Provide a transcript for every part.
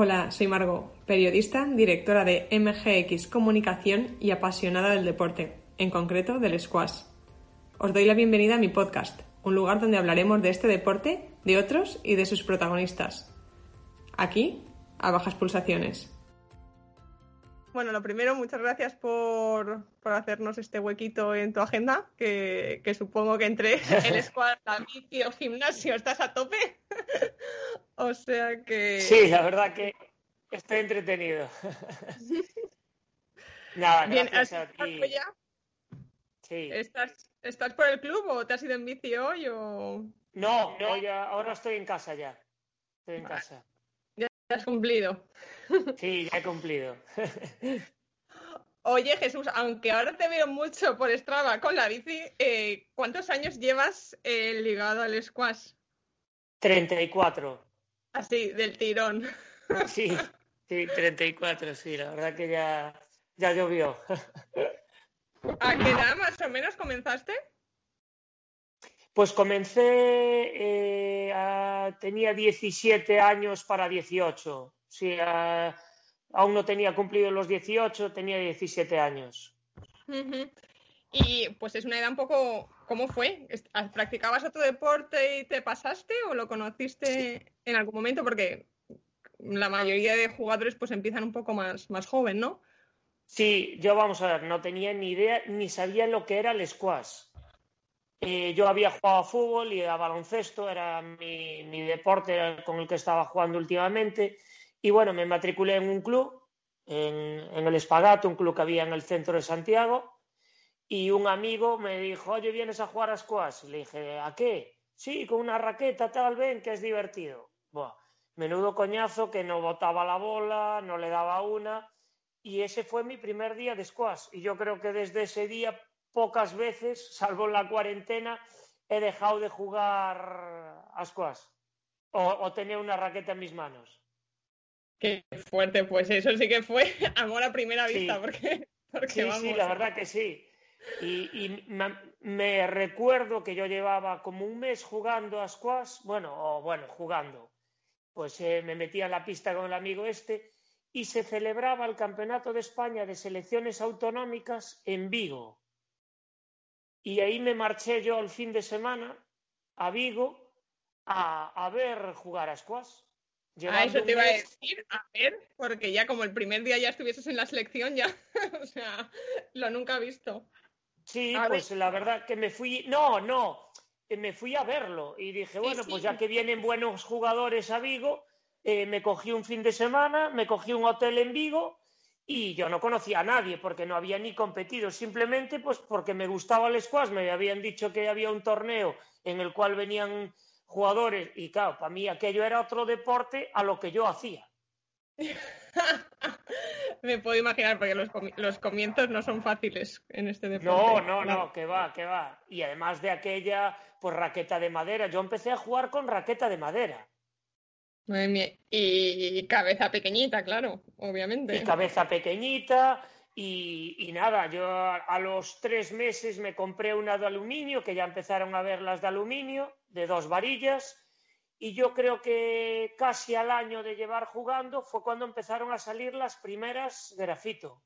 Hola, soy Margot, periodista, directora de MGX Comunicación y apasionada del deporte, en concreto del squash. Os doy la bienvenida a mi podcast, un lugar donde hablaremos de este deporte, de otros y de sus protagonistas. Aquí, a bajas pulsaciones. Bueno, lo primero, muchas gracias por, hacernos este huequito en tu agenda, que, supongo que entre el squad, la bici o gimnasio estás a tope. o sea que... Sí, la verdad que estoy entretenido. Nada, Bien, gracias Ya? Sí. ¿Estás, ¿Estás por el club o te has ido en bici hoy o...? No, no ya, ahora estoy en casa ya. Estoy en casa. Has cumplido. Sí, ya he cumplido. Oye, Jesús, aunque ahora te veo mucho por Strava con la bici, eh, ¿cuántos años llevas eh, ligado al squash? 34. Así, del tirón. Sí, sí, 34, sí, la verdad que ya, ya llovió. ¿A qué edad más o menos comenzaste? Pues comencé, eh, tenía 17 años para 18. Sí, aún no tenía cumplido los 18, tenía 17 años. Y pues es una edad un poco, ¿cómo fue? ¿Practicabas otro deporte y te pasaste o lo conociste en algún momento? Porque la mayoría de jugadores pues empiezan un poco más, más joven, ¿no? Sí, yo vamos a ver, no tenía ni idea, ni sabía lo que era el squash. Eh, yo había jugado a fútbol y a baloncesto, era mi, mi deporte con el que estaba jugando últimamente y bueno, me matriculé en un club, en, el Espagato, un club que había en el centro de Santiago, y un amigo me dijo, oye, ¿vienes a jugar a squash? Le dije, ¿a qué? Sí, con una raqueta, tal, ven, que es divertido. Buah, menudo coñazo que no botaba la bola, no le daba una, y ese fue mi primer día de squash. Y yo creo que desde ese día, pocas veces, salvo en la cuarentena, he dejado de jugar a squash o, o tener una raqueta en mis manos. Qué fuerte, pues eso sí que fue amor a primera vista, porque, sí, sí, la verdad que sí. Y, me, recuerdo que yo llevaba como un mes jugando a squash, bueno, o bueno, jugando. Pues eh, me metía en la pista con el amigo este y se celebraba el Campeonato de España de Selecciones Autonómicas en Vigo. Y ahí me marché yo el fin de semana a Vigo a, a ver jugar a squash. A eso te iba a decir, a ver, porque ya como el primer día ya estuvieses en la selección, ya, o sea, lo nunca he visto. Sí, pues la verdad que me fui, no, no, me fui a verlo y dije, bueno, pues ya que vienen buenos jugadores a Vigo, eh, me cogí un fin de semana, me cogí un hotel en Vigo y yo no conocía a nadie porque no había ni competido, simplemente pues porque me gustaba el squash, me habían dicho que había un torneo en el cual venían jugadores y claro, para mí aquello era otro deporte a lo que yo hacía. Me puedo imaginar, porque los, comienzos no son fáciles en este deporte. No, no, no, que va, que va. Y además de aquella, pues raqueta de madera. Yo empecé a jugar con raqueta de madera. Y cabeza pequeñita, claro, obviamente. Y cabeza pequeñita. Y, y, nada, yo a los tres meses me compré una de aluminio, que ya empezaron a ver las de aluminio de dos varillas y yo creo que casi al año de llevar jugando fue cuando empezaron a salir las primeras grafito.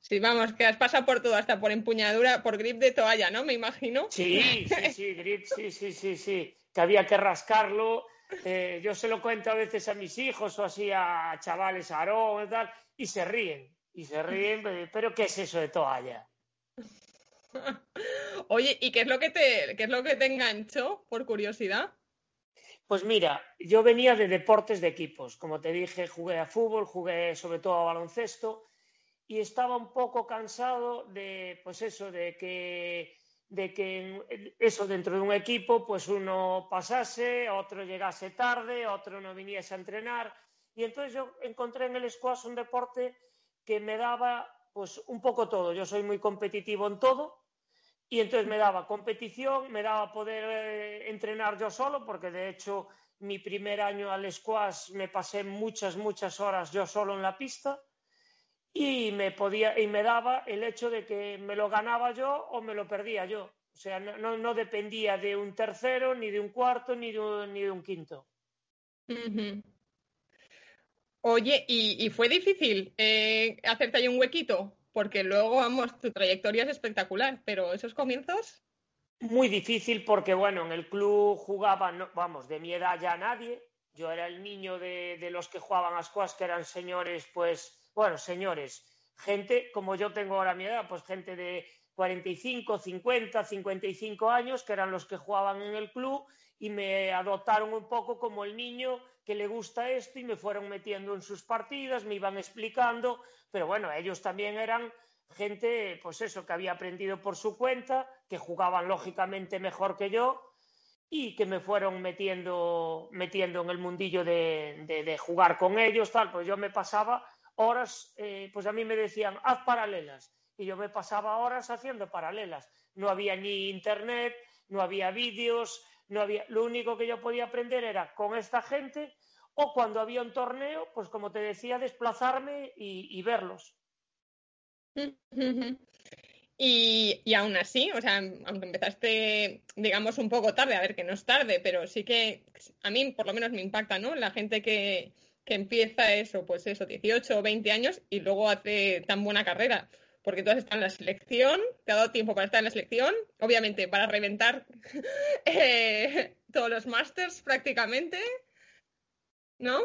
Sí, vamos, que has pasado por todo, hasta por empuñadura, por grip de toalla, ¿no? Me imagino. Sí, sí, sí, grip, sí, sí, sí, sí, que había que rascarlo. Eh, yo se lo cuento a veces a mis hijos o así a chavales, a Aarón y tal, y se ríen, y se ríen, pero ¿qué es eso de toalla? Oye, ¿y qué es lo que te, qué es lo que te enganchó por curiosidad? Pues mira, yo venía de deportes de equipos. Como te dije, jugué a fútbol, jugué sobre todo a baloncesto y estaba un poco cansado de, pues eso, de que, de que eso dentro de un equipo, pues uno pasase, otro llegase tarde, otro no viniese a entrenar. Y entonces yo encontré en el squash un deporte que me daba pues un poco todo. Yo soy muy competitivo en todo y entonces me daba competición, me daba poder eh, entrenar yo solo, porque de hecho mi primer año al squash me pasé muchas, muchas horas yo solo en la pista y me podía y me daba el hecho de que me lo ganaba yo o me lo perdía yo. O sea, no, no dependía de un tercero, ni de un cuarto, ni de un, ni de un quinto. Oye, ¿y, fue difícil eh, hacerte ahí un huequito? Porque luego, vamos, tu trayectoria es espectacular, pero esos comienzos. Muy difícil porque, bueno, en el club jugaban, vamos, de mi edad ya nadie. Yo era el niño de, los que jugaban a squash, que eran señores, pues, bueno, señores, gente como yo tengo ahora mi edad, pues gente de 45, 50, 55 años, que eran los que jugaban en el club y me adoptaron un poco como el niño que le gusta esto y me fueron metiendo en sus partidas, me iban explicando, pero bueno, ellos también eran gente, pues eso, que había aprendido por su cuenta, que jugaban lógicamente mejor que yo y que me fueron metiendo, metiendo en el mundillo de, jugar con ellos, tal, pues yo me pasaba horas, eh, pues a mí me decían, haz paralelas, y yo me pasaba horas haciendo paralelas. No había ni internet, no había vídeos, no había, lo único que yo podía aprender era con esta gente o cuando había un torneo, pues como te decía, desplazarme y, verlos. Y, y, aún así, o sea, aunque empezaste, digamos, un poco tarde, a ver que no es tarde, pero sí que a mí por lo menos me impacta, ¿no? La gente que, que empieza eso, pues eso, 18 o 20 años y luego hace tan buena carrera porque tú has en la selección, te ha dado tiempo para estar en la selección, obviamente para reventar eh, todos los másters prácticamente, ¿no?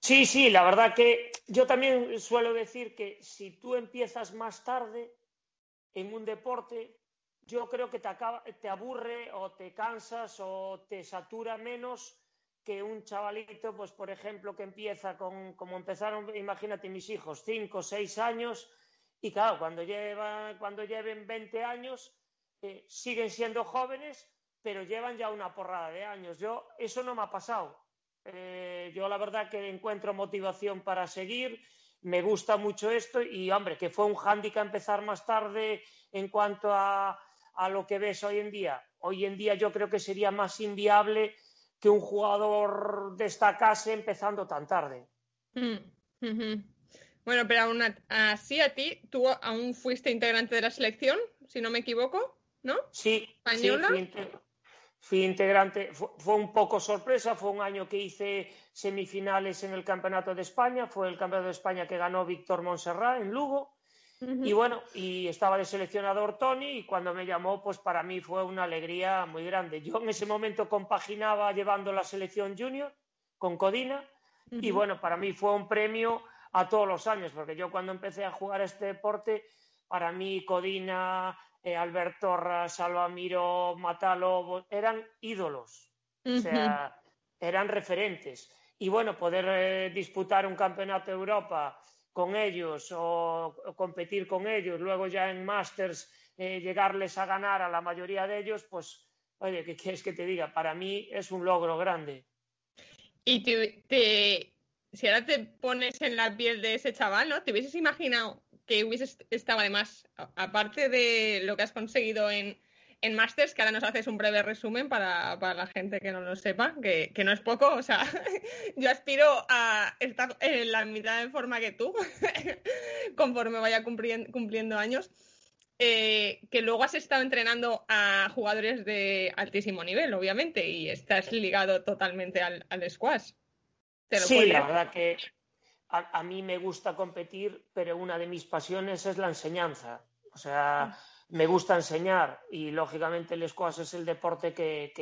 Sí, sí, la verdad que yo también suelo decir que si tú empiezas más tarde en un deporte, yo creo que te, acaba, te aburre o te cansas o te satura menos que un chavalito, pues por ejemplo, que empieza con, como empezaron, imagínate mis hijos, cinco o seis años, y claro, cuando, cuando lleven 20 años, eh, siguen siendo jóvenes, pero llevan ya una porrada de años. Yo, eso no me ha pasado. Eh, yo la verdad que encuentro motivación para seguir, me gusta mucho esto y, hombre, que fue un hándicap empezar más tarde en cuanto a, a, lo que ves hoy en día. Hoy en día yo creo que sería más inviable que un jugador destacase empezando tan tarde. Mm, bueno, pero aún así a ti, tú aún fuiste integrante de la selección, si no me equivoco, ¿no? Sí, ¿Española? sí fui, integrante. Fue, un poco sorpresa, fue un año que hice semifinales en el Campeonato de España, fue el Campeonato de España que ganó Víctor Monserrat en Lugo. Y bueno, y estaba de seleccionador Tony y cuando me llamó, pues para mí fue una alegría muy grande. Yo en ese momento compaginaba llevando la selección junior con Codina y bueno, para mí fue un premio a todos los años, porque yo cuando empecé a jugar este deporte, para mí Codina, eh, Alberto Torra, Salvamiro, Matalo, eran ídolos, o sea, eran referentes. Y bueno, poder eh, disputar un campeonato de Europa con ellos o, competir con ellos, luego ya en Masters eh, llegarles a ganar a la mayoría de ellos, pues, oye, ¿qué quieres que te diga? Para mí es un logro grande. ¿Y te, si ahora te pones en la piel de ese chaval, ¿no? ¿Te hubieses imaginado que hubieses estado además, aparte de lo que has conseguido en, en Masters, que ahora nos haces un breve resumen para, la gente que no lo sepa, que, no es poco, o sea, yo aspiro a estar en la mitad de forma que tú, conforme vaya cumpliendo, años. Eh, que luego has estado entrenando a jugadores de altísimo nivel, obviamente, y estás ligado totalmente al, al squash sí, la verdad que a, mí me gusta competir, pero una de mis pasiones es la enseñanza. O sea, me gusta enseñar y lógicamente el squash es el deporte que,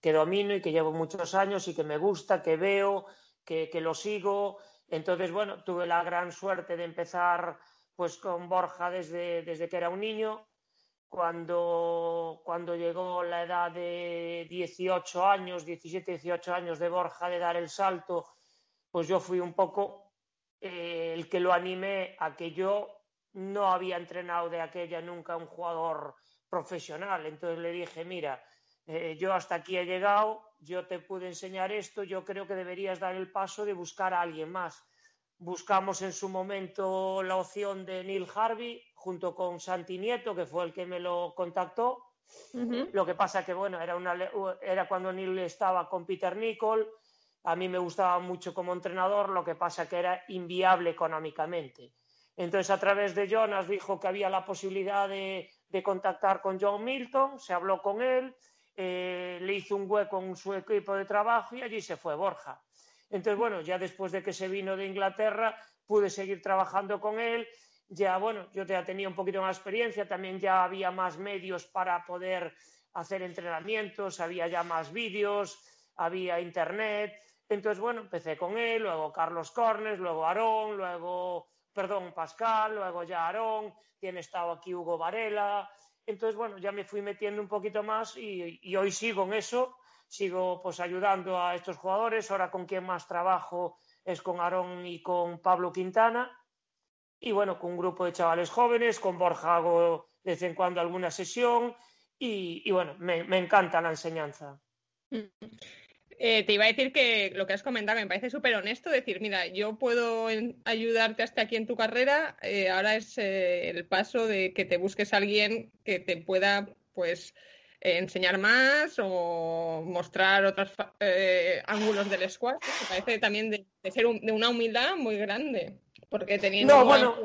que, domino y que llevo muchos años y que me gusta, que veo, que, que, lo sigo. Entonces, bueno, tuve la gran suerte de empezar pues con Borja desde, desde que era un niño. Cuando, cuando llegó la edad de 18 años, 17, 18 años de Borja de dar el salto pues yo fui un poco eh, el que lo animé a que yo no había entrenado de aquella nunca un jugador profesional. Entonces le dije, mira, eh, yo hasta aquí he llegado, yo te pude enseñar esto, yo creo que deberías dar el paso de buscar a alguien más. Buscamos en su momento la opción de Neil Harvey junto con Santi Nieto, que fue el que me lo contactó. Lo que pasa que, bueno, era, una, era cuando Neil estaba con Peter Nicol, a mí me gustaba mucho como entrenador, lo que pasa que era inviable económicamente. Entonces, a través de Jonas dijo que había la posibilidad de, contactar con John Milton, se habló con él eh, le hizo un hueco en su equipo de trabajo y allí se fue Borja. Entonces, bueno, ya después de que se vino de Inglaterra, pude seguir trabajando con él. Ya, bueno, yo ya tenía un poquito más experiencia, también ya había más medios para poder hacer entrenamientos, había ya más vídeos, había internet. Entonces, bueno, empecé con él, luego Carlos Cornes, luego Aarón, luego, perdón, Pascal, luego ya Aarón, tiene estado aquí Hugo Varela. Entonces, bueno, ya me fui metiendo un poquito más y, hoy sigo en eso, sigo pues ayudando a estos jugadores. Ahora con quien más trabajo es con Aarón y con Pablo Quintana. Y bueno, con un grupo de chavales jóvenes, con Borja hago de vez en cuando alguna sesión y, bueno, me, encanta la enseñanza. Eh, te iba a decir que lo que has comentado me parece súper honesto, decir, mira, yo puedo ayudarte hasta aquí en tu carrera, eh, ahora es eh, el paso de que te busques a alguien que te pueda, pues, enseñar más o mostrar otros ángulos del squash, me parece también de, ser de una humildad muy grande. Porque teniendo no, bueno,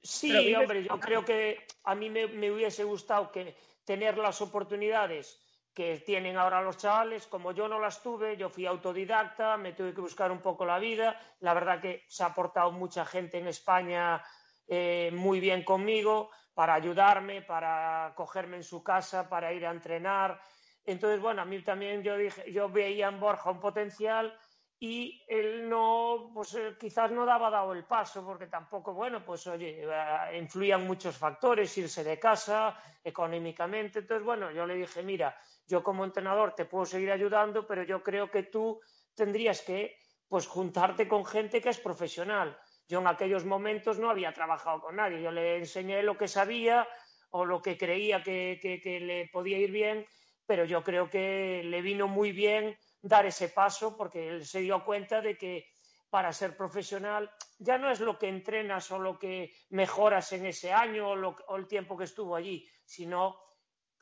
sí, hombre, yo creo que a mí me, me hubiese gustado que tener las oportunidades que tienen ahora los chavales. Como yo no las tuve, yo fui autodidacta, me tuve que buscar un poco la vida. La verdad que se ha aportado mucha gente en España eh, muy bien conmigo para ayudarme, para cogerme en su casa, para ir a entrenar. Entonces, bueno, a mí también yo dije, yo veía en Borja un potencial y él no, pues eh, quizás no daba dado el paso, porque tampoco, bueno, pues oye, eh, influían muchos factores, irse de casa, económicamente. Entonces, bueno, yo le dije, mira, yo como entrenador te puedo seguir ayudando, pero yo creo que tú tendrías que, pues, juntarte con gente que es profesional. Yo en aquellos momentos no había trabajado con nadie, yo le enseñé lo que sabía o lo que creía que, que le podía ir bien, pero yo creo que le vino muy bien dar ese paso porque él se dio cuenta de que para ser profesional ya no es lo que entrenas o lo que mejoras en ese año o, el tiempo que estuvo allí, sino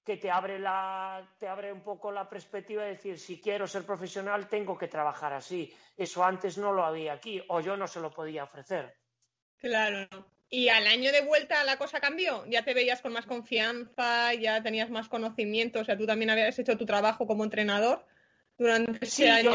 que te abre, la, te abre un poco la perspectiva de decir, si quiero ser profesional, tengo que trabajar así. Eso antes no lo había aquí o yo no se lo podía ofrecer. Claro. ¿Y al año de vuelta la cosa cambió? ¿Ya te veías con más confianza? ¿Ya tenías más conocimiento? O sea, tú también habías hecho tu trabajo como entrenador durante ese año.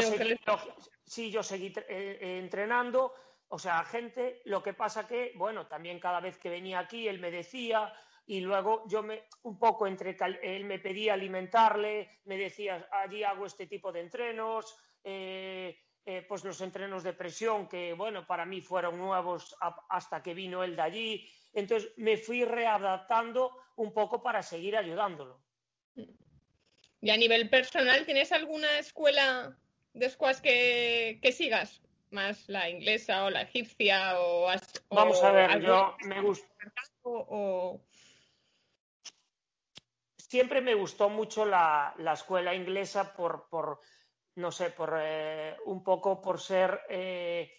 sí, yo seguí eh, eh, entrenando, o sea, gente, lo que pasa que, bueno, también cada vez que venía aquí él me decía y luego yo me, un poco entre, él me pedía alimentarle, me decía, allí hago este tipo de entrenos, eh, pues los entrenos de presión que, bueno, para mí fueron nuevos hasta que vino él de allí. Entonces me fui readaptando un poco para seguir ayudándolo. Mm. Y a nivel personal, ¿tienes alguna escuela de squash que, sigas? ¿Más la inglesa o la egipcia? O, Vamos a ver, yo me gusta. Siempre me gustó mucho la, escuela inglesa por, por, no sé, por eh, un poco por ser eh,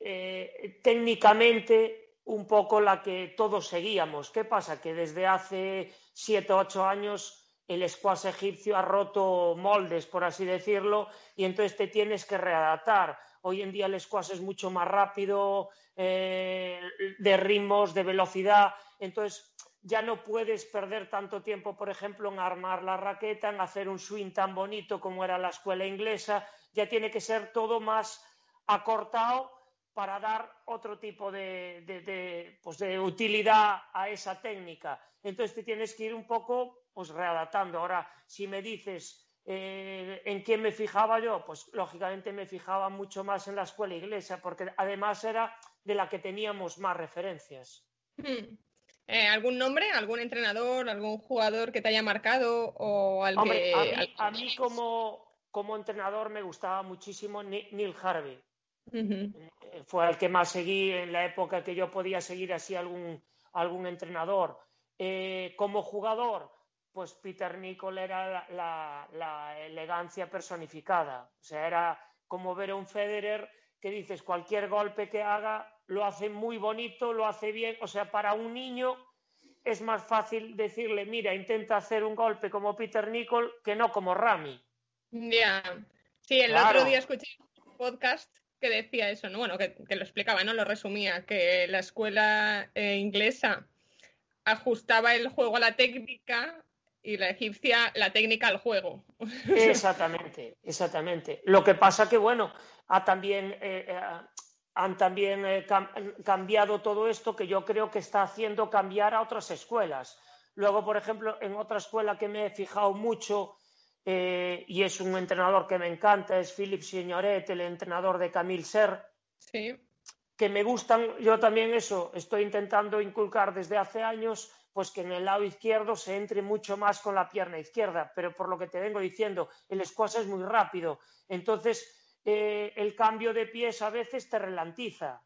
eh, técnicamente un poco la que todos seguíamos. ¿Qué pasa? Que desde hace siete o ocho años el squash egipcio ha roto moldes, por así decirlo, y entonces te tienes que readaptar. Hoy en día el squash es mucho más rápido, de ritmos, de velocidad, entonces ya no puedes perder tanto tiempo, por ejemplo, en armar la raqueta, en hacer un swing tan bonito como era la escuela inglesa, ya tiene que ser todo más acortado para dar otro tipo de, pues de utilidad a esa técnica. Entonces te tienes que ir un poco pues readaptando. Ahora, si me dices eh, en quién me fijaba yo, pues lógicamente me fijaba mucho más en la escuela inglesa, porque además era de la que teníamos más referencias. Hmm. Eh, ¿Algún nombre, algún entrenador, algún jugador que te haya marcado o al que... a, mí, como, como, entrenador me gustaba muchísimo Neil Harvey. Eh, fue el que más seguí en la época que yo podía seguir así algún, algún entrenador. como jugador, pues Peter Nicol era la, elegancia personificada. O sea, era como ver a un Federer que dices cualquier golpe que haga lo hace muy bonito, lo hace bien. O sea, para un niño es más fácil decirle, mira, intenta hacer un golpe como Peter Nicol que no como Rami. Ya. Sí, el otro día escuché un podcast que decía eso, ¿no? Bueno, que, lo explicaba, ¿no? Lo resumía, que la escuela eh, inglesa ajustaba el juego a la técnica y la egipcia la técnica al juego. Exactamente, exactamente. Lo que pasa que, bueno, ha también, eh, eh, han también eh, cambiado todo esto que yo creo que está haciendo cambiar a otras escuelas. Luego, por ejemplo, en otra escuela que me he fijado mucho y es un entrenador que me encanta, es Philip Signoret, el entrenador de Camille Ser. Sí. Que me gustan, yo también eso, estoy intentando inculcar desde hace años pues que en el lado izquierdo se entre mucho más con la pierna izquierda, pero por lo que te vengo diciendo, el squash es muy rápido, entonces eh, el cambio de pies a veces te relantiza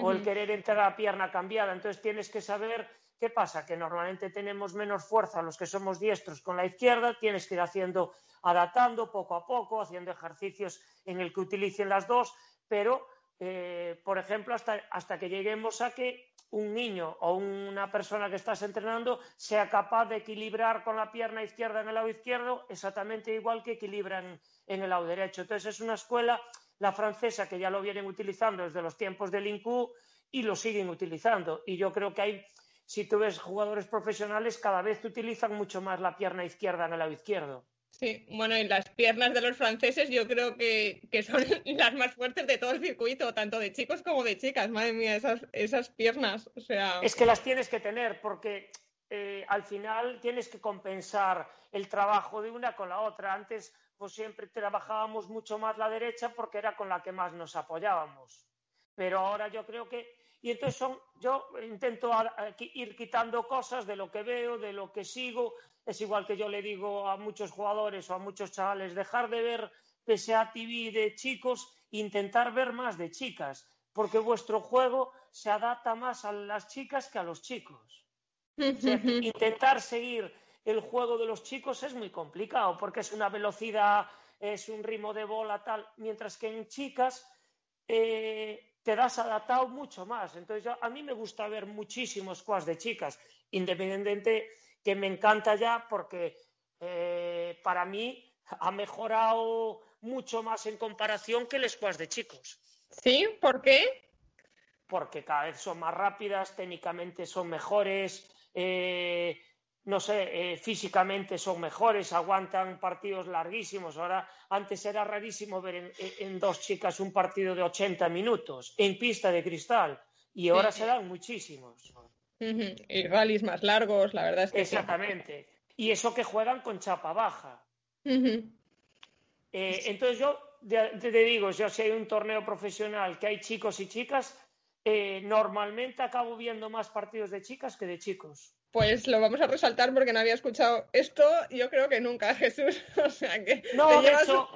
o el querer entrar a la pierna cambiada, entonces tienes que saber qué pasa, que normalmente tenemos menos fuerza los que somos diestros con la izquierda, tienes que ir haciendo, adaptando poco a poco, haciendo ejercicios en el que utilicen las dos, pero, eh, por ejemplo, hasta, hasta que lleguemos a que un niño o una persona que estás entrenando sea capaz de equilibrar con la pierna izquierda en el lado izquierdo exactamente igual que equilibran en el lado derecho. Entonces es una escuela, la francesa, que ya lo vienen utilizando desde los tiempos del INCU y lo siguen utilizando. Y yo creo que hay, si tú ves jugadores profesionales, cada vez utilizan mucho más la pierna izquierda en el lado izquierdo. Sí, bueno, y las piernas de los franceses yo creo que, son las más fuertes de todo el circuito, tanto de chicos como de chicas. Madre mía, esas, esas piernas. O sea... Es que las tienes que tener porque eh, al final tienes que compensar el trabajo de una con la otra. Antes, pues siempre trabajábamos mucho más la derecha porque era con la que más nos apoyábamos. Pero ahora yo creo que y entonces son, yo intento ir quitando cosas de lo que veo, de lo que sigo, es igual que yo le digo a muchos jugadores o a muchos chavales, dejar de ver PSA TV de chicos, intentar ver más de chicas, porque vuestro juego se adapta más a las chicas que a los chicos. intentar seguir el juego de los chicos es muy complicado, porque es una velocidad, es un ritmo de bola tal, mientras que en chicas eh, te das adaptado mucho más. Entonces, a mí me gusta ver muchísimos squash de chicas, independientemente que me encanta ya porque eh, para mí ha mejorado mucho más en comparación que el squash de chicos. ¿Sí? ¿Por qué? Porque cada vez son más rápidas, técnicamente son mejores, eh, no sé, eh, físicamente son mejores, aguantan partidos larguísimos. Ahora, antes era rarísimo ver en, dos chicas un partido de 80 minutos en pista de cristal y ahora se dan muchísimos. Y rallies más largos, la verdad es que. Exactamente. Y eso que juegan con chapa baja. Eh, entonces yo te, digo, yo si hay un torneo profesional que hay chicos y chicas, eh, normalmente acabo viendo más partidos de chicas que de chicos. Pues lo vamos a resaltar porque no había escuchado esto, yo creo que nunca, Jesús. O sea que. No, de hecho,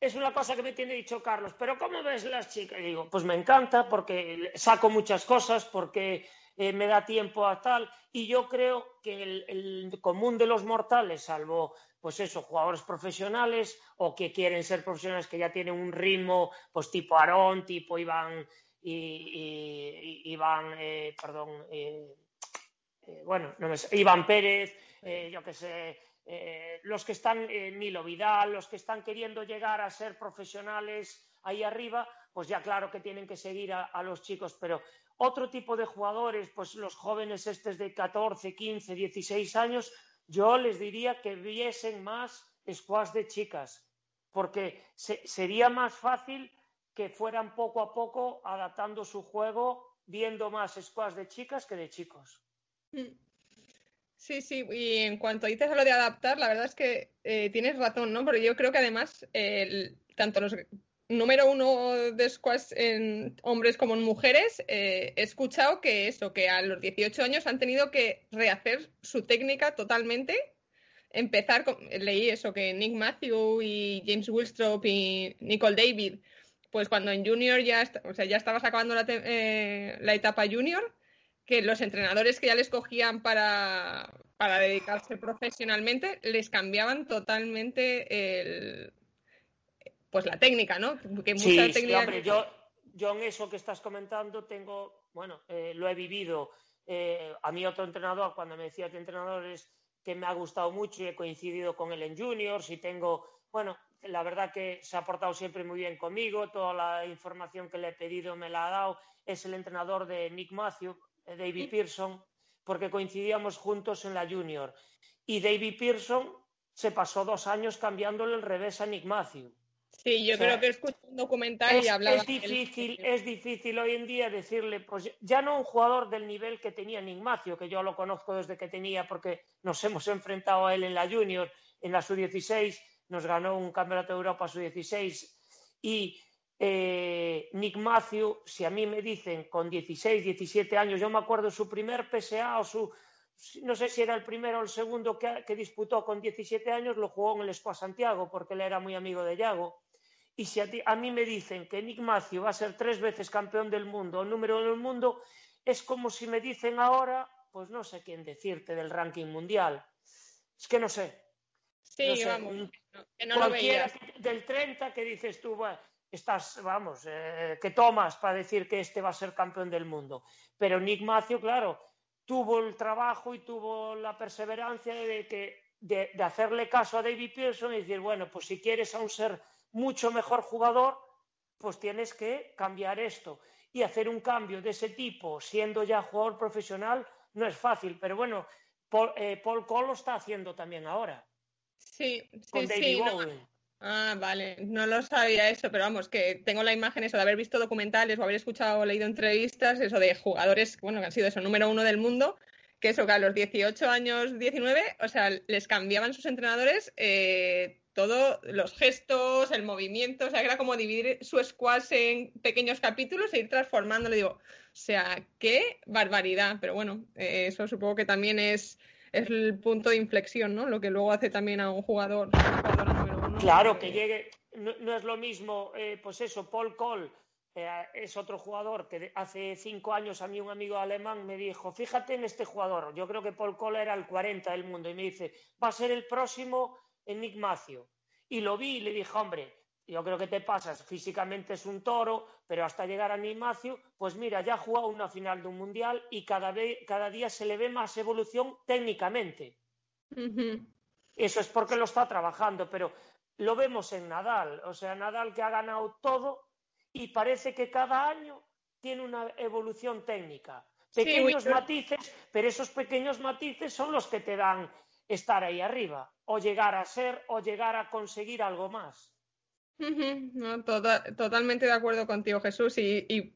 es una cosa que me tiene dicho Carlos, pero ¿cómo ves las chicas? Y digo, pues me encanta porque saco muchas cosas, porque eh, me da tiempo a tal. Y yo creo que el, común de los mortales, salvo pues eso, jugadores profesionales o que quieren ser profesionales que ya tienen un ritmo, pues tipo Aarón, tipo Iván, y, Iván, eh, perdón, eh, bueno, no Iván Pérez, yo qué sé, los que están, Nilo Vidal, los que están queriendo llegar a ser profesionales ahí arriba, pues ya claro que tienen que seguir a los chicos, pero otro tipo de jugadores, pues los jóvenes estos de 14, 15, 16 años, yo les diría que viesen más squash de chicas, porque sería más fácil que fueran poco a poco adaptando su juego, viendo más squash de chicas que de chicos. Mm. Sí, sí, y en cuanto dices a lo de adaptar, la verdad es que eh, tienes razón, ¿no? Porque yo creo que además, tanto los número uno de squash en hombres como en mujeres, eh, he escuchado que eso, que a los 18 años han tenido que rehacer su técnica totalmente. Empezar con, leí eso, que Nick Matthew y James Wilstrop y Nicole David, pues cuando en junior ya, o sea, ya estabas acabando la, eh, la etapa junior, que los entrenadores que ya les cogían para, para dedicarse profesionalmente les cambiaban totalmente el, pues la técnica, ¿no? sí, sí, hombre, yo, yo en eso que estás comentando tengo, bueno, eh, lo he vivido. Eh, a mí otro entrenador, cuando me decía que entrenadores que me ha gustado mucho y he coincidido con él en juniors y tengo, bueno, la verdad que se ha portado siempre muy bien conmigo, toda la información que le he pedido me la ha dado, es el entrenador de Nick Matthew, David Pearson, porque coincidíamos juntos en la junior. y David Pearson se pasó dos años cambiándole el revés a Nick Matthew. Sí, yo creo que escuché un documental y hablaba. Es difícil, es difícil hoy en día decirle, pues ya no un jugador del nivel que tenía Nick Matthew, que yo lo conozco desde que tenía porque nos hemos enfrentado a él en la Junior, en la Sub-16, nos ganó un campeonato de Europa Sub-16 y eh, Nick Matthew, si a mí me dicen con 16, 17 años, yo me acuerdo su primer PSA o su, no sé si era el primero o el segundo que, que disputó con 17 años, lo jugó en el Espoa Santiago porque él era muy amigo de Yago y si a, mí me dicen que Nick Macio va a ser tres veces campeón del mundo, número uno del mundo, es como si me dicen ahora, pues no sé quién decirte del ranking mundial. Es que no sé. Sí, vamos, que no lo veías. Del 30 que dices tú, estás, vamos, eh, que tomas para decir que este va a ser campeón del mundo. Pero Nick Macio, claro, tuvo el trabajo y tuvo la perseverancia de, que, de, de hacerle caso a David Pearson y decir, bueno, pues si quieres aún ser mucho mejor jugador, pues tienes que cambiar esto. Y hacer un cambio de ese tipo, siendo ya jugador profesional, no es fácil. Pero bueno, Paul, eh, Cole lo está haciendo también ahora. Sí, sí, sí. Ah, vale, no lo sabía eso, pero vamos, que tengo la imagen eso de haber visto documentales o haber escuchado o leído entrevistas, eso de jugadores, bueno, que han sido eso, número uno del mundo, que eso, que a los 18 años, 19, o sea, les cambiaban sus entrenadores eh, todos los gestos, el movimiento, o sea, era como dividir su squash en pequeños capítulos e ir transformándolo. Digo, o sea, qué barbaridad. Pero bueno, eh, eso supongo que también es, el punto de inflexión, ¿no? Lo que luego hace también a un jugador, Claro, que llegue, no, es lo mismo, eh, pues eso, Paul Cole. Eh, es otro jugador que hace cinco años a mí un amigo alemán me dijo, fíjate en este jugador, yo creo que Paul Cole era el 40 del mundo y me dice, va a ser el próximo en Nick Y lo vi y le dije, hombre, yo creo que te pasas, físicamente es un toro, pero hasta llegar a Nick pues mira, ya ha jugado una final de un mundial y cada, cada día se le ve más evolución técnicamente. Eso es porque lo está trabajando, pero lo vemos en Nadal, o sea, Nadal que ha ganado todo y parece que cada año tiene una evolución técnica. Pequeños matices, pero esos pequeños matices son los que te dan estar ahí arriba, o llegar a ser, o llegar a conseguir algo más. Tota-, totalmente de acuerdo contigo, Jesús. Y,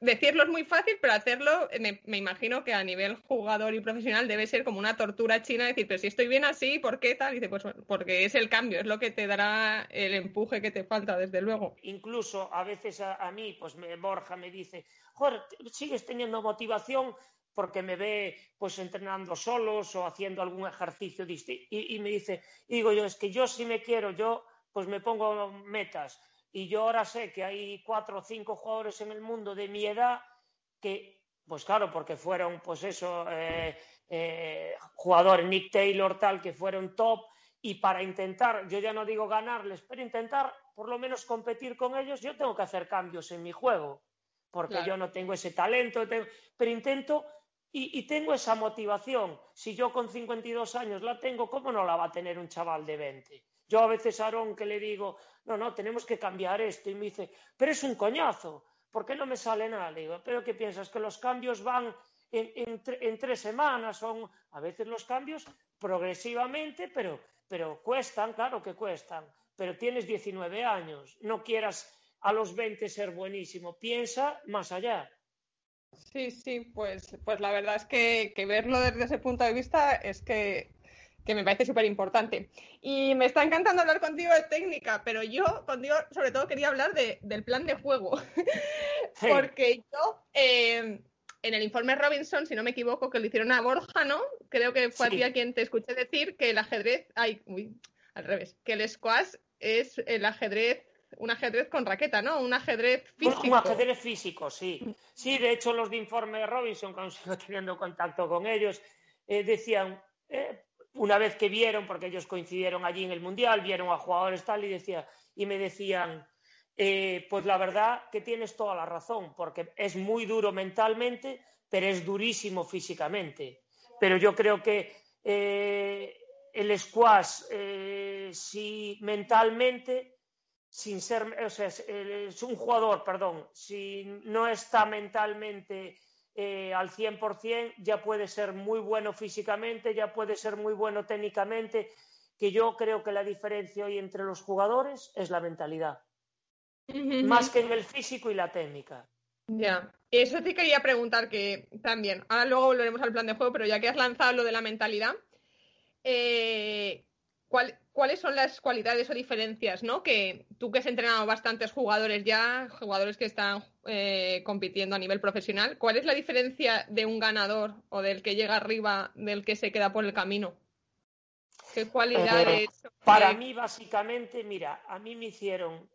decirlo es muy fácil, pero hacerlo, me, imagino que a nivel jugador y profesional debe ser como una tortura china, decir, pero si estoy bien así, ¿por qué tal? Y dice, pues porque es el cambio, es lo que te dará el empuje que te falta, desde luego. Incluso a veces a, mí, pues me, Borja me dice, joder, sigues teniendo motivación porque me ve pues entrenando solos o haciendo algún ejercicio distinto. Y, me dice, digo yo, es que yo si me quiero, yo pues me pongo metas. Y yo ahora sé que hay cuatro o cinco jugadores en el mundo de mi edad que, pues claro, porque fueron, pues eso, eh, eh, jugadores, Nick Taylor, tal, que fueron top. Y para intentar, yo ya no digo ganarles, pero intentar por lo menos competir con ellos, yo tengo que hacer cambios en mi juego porque yo no tengo ese talento, pero intento y, tengo esa motivación. Si yo con 52 años la tengo, ¿cómo no la va a tener un chaval de 20? Yo a veces a Aaron que le digo, no, no, tenemos que cambiar esto. Y me dice, pero es un coñazo, ¿por qué no me sale nada? Le digo, ¿pero qué piensas? ¿Que los cambios van en, tres semanas? Son a veces los cambios progresivamente, pero, pero cuestan, claro que cuestan. Pero tienes 19 años, no quieras a los 20 ser buenísimo, piensa más allá. Sí, sí, pues, pues la verdad es que, verlo desde ese punto de vista es que, me parece súper importante. Y me está encantando hablar contigo de técnica, pero yo contigo sobre todo quería hablar del plan de juego. Porque yo, eh, en el informe Robinson, si no me equivoco, que lo hicieron a Borja, ¿no? Creo que fue a ti a quien te escuché decir que el ajedrez, ay, uy, al revés, que el squash es el ajedrez un ajedrez con raqueta, ¿no? Un ajedrez físico. Un, ajedrez físico, sí. Sí, de hecho, los de informe de Robinson, cuando sigo teniendo contacto con ellos, eh, decían, eh, una vez que vieron, porque ellos coincidieron allí en el Mundial, vieron a jugadores tal y, decía, y me decían, eh, pues la verdad que tienes toda la razón, porque es muy duro mentalmente, pero es durísimo físicamente. Pero yo creo que el squash, si mentalmente sin ser, o sea, es un jugador, perdón, si no está mentalmente eh, al 100%, ya puede ser muy bueno físicamente, ya puede ser muy bueno técnicamente, que yo creo que la diferencia hoy entre los jugadores es la mentalidad, más que en el físico y la técnica. Ya, eso te quería preguntar que también, ahora luego volveremos al plan de juego, pero ya que has lanzado lo de la mentalidad, eh, ¿cuáles son las cualidades o diferencias, ¿no? Que tú que has entrenado bastantes jugadores ya, jugadores que están eh, compitiendo a nivel profesional, ¿cuál es la diferencia de un ganador o del que llega arriba del que se queda por el camino? ¿Qué cualidades? para mí, básicamente, mira, a mí me hicieron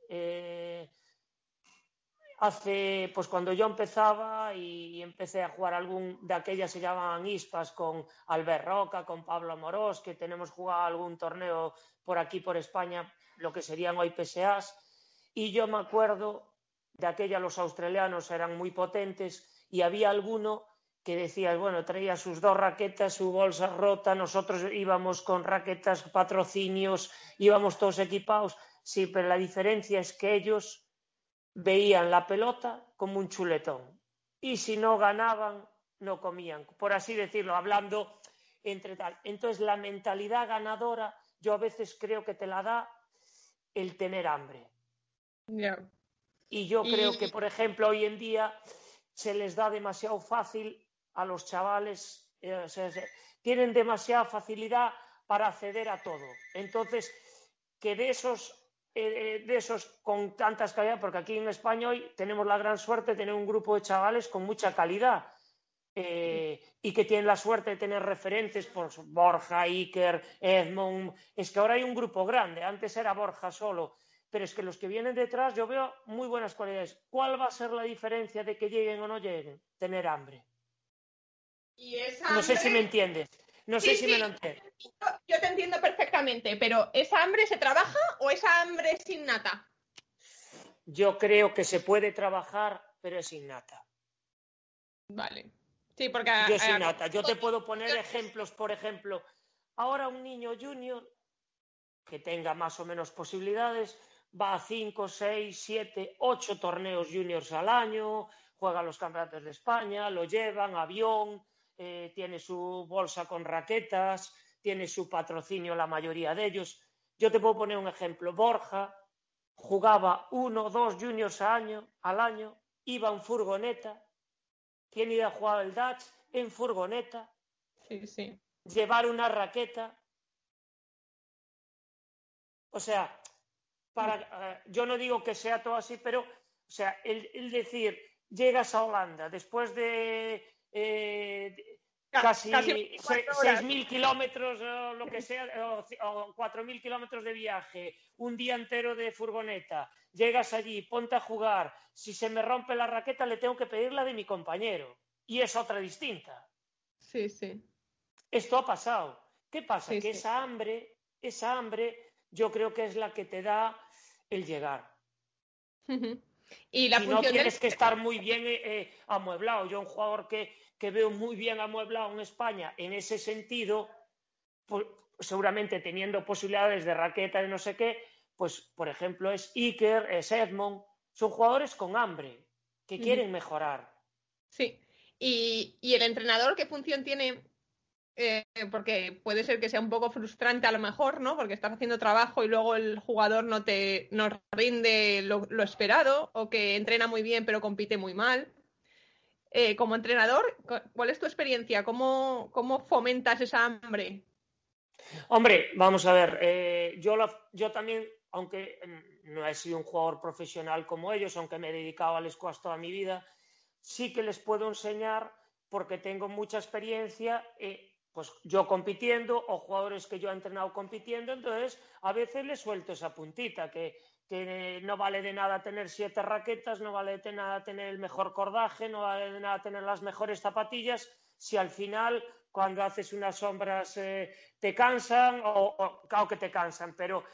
hace, pues cuando yo empezaba y empecé a jugar algún de aquellas se llamaban ISPAS con Albert Roca, con Pablo Amorós, que tenemos jugado algún torneo por aquí, por España, lo que serían hoy PSAs. Y yo me acuerdo de aquella, los australianos eran muy potentes y había alguno que decía, bueno, traía sus dos raquetas, su bolsa rota, nosotros íbamos con raquetas, patrocinios, íbamos todos equipados. Sí, pero la diferencia es que ellos veían la pelota como un chuletón y si no ganaban no comían, por así decirlo, hablando entre tal. Entonces la mentalidad ganadora yo a veces creo que te la da el tener hambre. Y yo creo que, por ejemplo, hoy en día se les da demasiado fácil a los chavales, eh, tienen demasiada facilidad para acceder a todo. Entonces, que de esos eh, eh, de esos con tantas calidades, porque aquí en España hoy tenemos la gran suerte de tener un grupo de chavales con mucha calidad eh, y que tienen la suerte de tener referentes por Borja, Iker, Edmond. Es que ahora hay un grupo grande, antes era Borja solo, pero es que los que vienen detrás yo veo muy buenas cualidades. ¿Cuál va a ser la diferencia de que lleguen o no lleguen? Tener hambre. No sé si me entiendes. No sé si me lo entiendes. Yo, te entiendo perfectamente, pero ¿esa hambre se trabaja o esa hambre es innata? Yo creo que se puede trabajar, pero es innata. Vale. Sí, porque. Yo es innata. Yo te puedo poner ejemplos, por ejemplo, ahora un niño junior que tenga más o menos posibilidades va a 5, 6, 7, 8 torneos juniors al año, juega los campeonatos de España, lo llevan, avión, eh, tiene su bolsa con raquetas, tiene su patrocinio la mayoría de ellos. Yo te puedo poner un ejemplo. Borja jugaba uno o dos juniors al año, al año, iba en furgoneta, tiene idea a jugar el Dutch en furgoneta, llevar una raqueta. O sea, para, eh, yo no digo que sea todo así, pero, o sea, el decir, llegas a Holanda después de eh, casi, 6.000 kilómetros o lo que sea, o, 4.000 kilómetros de viaje, un día entero de furgoneta, llegas allí, ponte a jugar, si se me rompe la raqueta le tengo que pedir la de mi compañero y es otra distinta. Sí, sí. Esto ha pasado. ¿Qué pasa? que esa hambre, esa hambre, yo creo que es la que te da el llegar. Y la no tienes que estar muy bien eh, eh, amueblado. Yo, un jugador que, que, veo muy bien amueblado en España, en ese sentido, pues, seguramente teniendo posibilidades de raqueta, de no sé qué, pues, por ejemplo, es Iker, es Edmond, son jugadores con hambre, que quieren mejorar. Sí. ¿Y, ¿Y el entrenador qué función tiene eh, porque puede ser que sea un poco frustrante a lo mejor, ¿no? Porque estás haciendo trabajo y luego el jugador no te no rinde lo, esperado o que entrena muy bien pero compite muy mal. Eh, como entrenador, ¿cuál es tu experiencia? ¿Cómo, cómo fomentas esa hambre? Hombre, vamos a ver, eh, yo, yo también, aunque no he sido un jugador profesional como ellos, aunque me he dedicado al squash toda mi vida, sí que les puedo enseñar porque tengo mucha experiencia pues yo compitiendo o jugadores que yo he entrenado compitiendo, entonces a veces les suelto esa puntita, que, no vale de nada tener siete raquetas, no vale de nada tener el mejor cordaje, no vale de nada tener las mejores zapatillas, si al final cuando haces unas sombras eh, te cansan, o, claro que te cansan, pero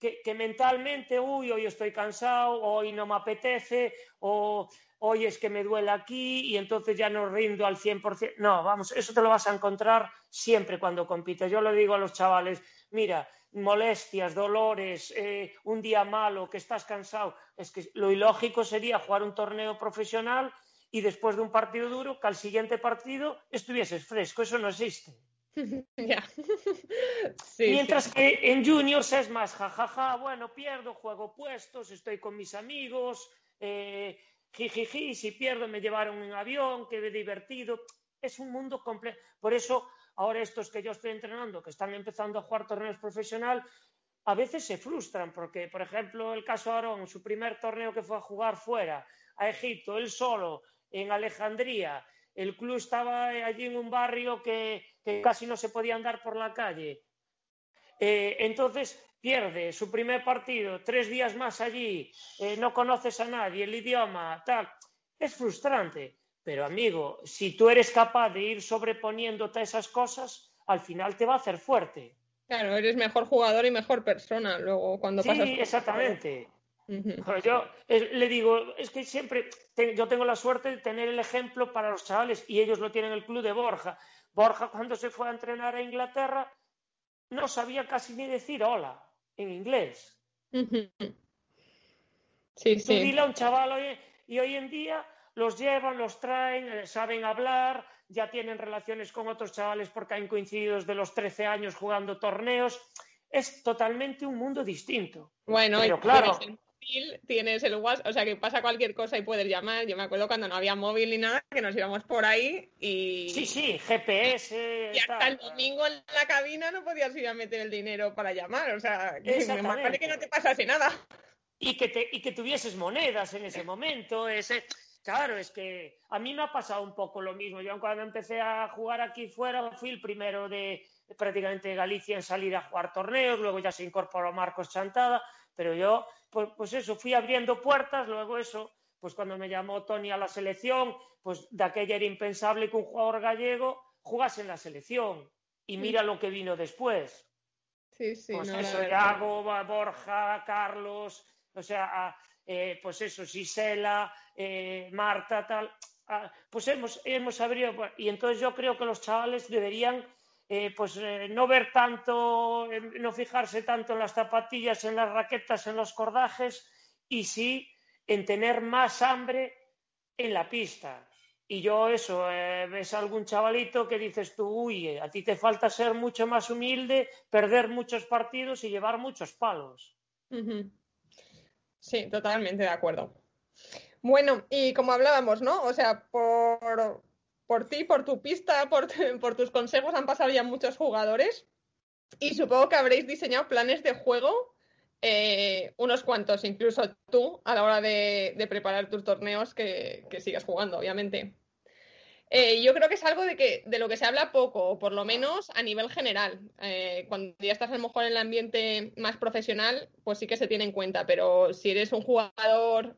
que, que, mentalmente, uy, hoy estoy cansado, hoy no me apetece, o hoy es que me duele aquí y entonces ya no rindo al 100%. No, vamos, eso te lo vas a encontrar siempre cuando compites. Yo le digo a los chavales, mira, molestias, dolores, eh, un día malo, que estás cansado. Es que lo ilógico sería jugar un torneo profesional y después de un partido duro, que al siguiente partido estuvieses fresco. Eso no existe. Mientras que en juniors es más jajaja, bueno, pierdo, juego puestos, estoy con mis amigos, eh, jijiji, si pierdo me llevaron en avión, qué divertido. Es un mundo completo. Por eso, ahora estos que yo estoy entrenando, que están empezando a jugar torneos profesional, a veces se frustran, porque, por ejemplo, el caso Aarón, su primer torneo que fue a jugar fuera, a Egipto, él solo, en Alejandría, el club estaba allí en un barrio que, casi no se podía andar por la calle. Eh, entonces pierde su primer partido, tres días más allí, eh, no conoces a nadie, el idioma, tal. Es frustrante, pero amigo, si tú eres capaz de ir sobreponiéndote a esas cosas, al final te va a hacer fuerte. Claro, eres mejor jugador y mejor persona luego cuando pasas. Sí, exactamente. Yo le digo, es que siempre yo tengo la suerte de tener el ejemplo para los chavales y ellos lo tienen en el club de Borja. Borja cuando se fue a entrenar a Inglaterra no sabía casi ni decir hola en inglés. Sí, sí. dile a un chaval y hoy en día los llevan, los traen, eh, saben hablar, ya tienen relaciones con otros chavales porque han coincidido desde los 13 años jugando torneos. Es totalmente un mundo distinto. Bueno, pero claro tienes el WhatsApp, o sea que pasa cualquier cosa y puedes llamar. Yo me acuerdo cuando no había móvil ni nada, que nos íbamos por ahí y. Sí, sí, GPS. Y hasta el domingo en la cabina no podías ir a meter el dinero para llamar, o sea, que me parece que no te pasase nada. Y que, te, y que tuvieses monedas en ese momento, ese. Claro, es que a mí me ha pasado un poco lo mismo. Yo cuando empecé a jugar aquí fuera fui el primero de prácticamente Galicia en salir a jugar torneos, luego ya se incorporó Marcos Chantada, pero yo pues, pues, eso, fui abriendo puertas, luego eso, pues cuando me llamó Tony a la selección, pues de aquella era impensable que un jugador gallego jugase en la selección. Y mira lo que vino después. Sí, sí, pues eso, Iago, Borja, Carlos, o sea, eh, pues eso, Gisela, eh, Marta, tal. pues hemos, hemos abierto, y entonces yo creo que los chavales deberían eh, pues eh, no ver tanto, no fijarse tanto en las zapatillas, en las raquetas, en los cordajes y sí en tener más hambre en la pista. Y yo eso, eh, ves a algún chavalito que dices tú, uy, a ti te falta ser mucho más humilde, perder muchos partidos y llevar muchos palos. Sí, totalmente de acuerdo. Bueno, y como hablábamos, ¿no? O sea, por, por ti, por tu pista, por, tus consejos han pasado ya muchos jugadores y supongo que habréis diseñado planes de juego, eh, unos cuantos, incluso tú, a la hora de, preparar tus torneos que, sigas jugando, obviamente. Eh, yo creo que es algo de, que, lo que se habla poco, por lo menos a nivel general. Eh, cuando ya estás a lo mejor en el ambiente más profesional, pues sí que se tiene en cuenta, pero si eres un jugador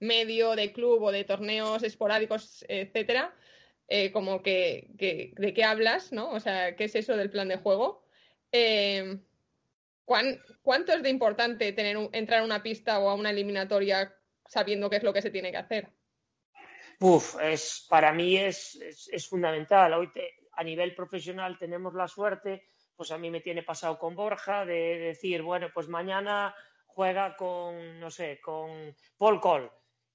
medio de club o de torneos esporádicos, etcétera, eh, como que, de qué hablas, ¿no? O sea, ¿qué es eso del plan de juego? Eh, ¿Cuánto es de importante tener entrar a una pista o a una eliminatoria sabiendo qué es lo que se tiene que hacer? Uf, es, para mí es, fundamental. Hoy a nivel profesional tenemos la suerte, pues a mí me tiene pasado con Borja, de decir, bueno, pues mañana juega con, no sé, con Paul Cole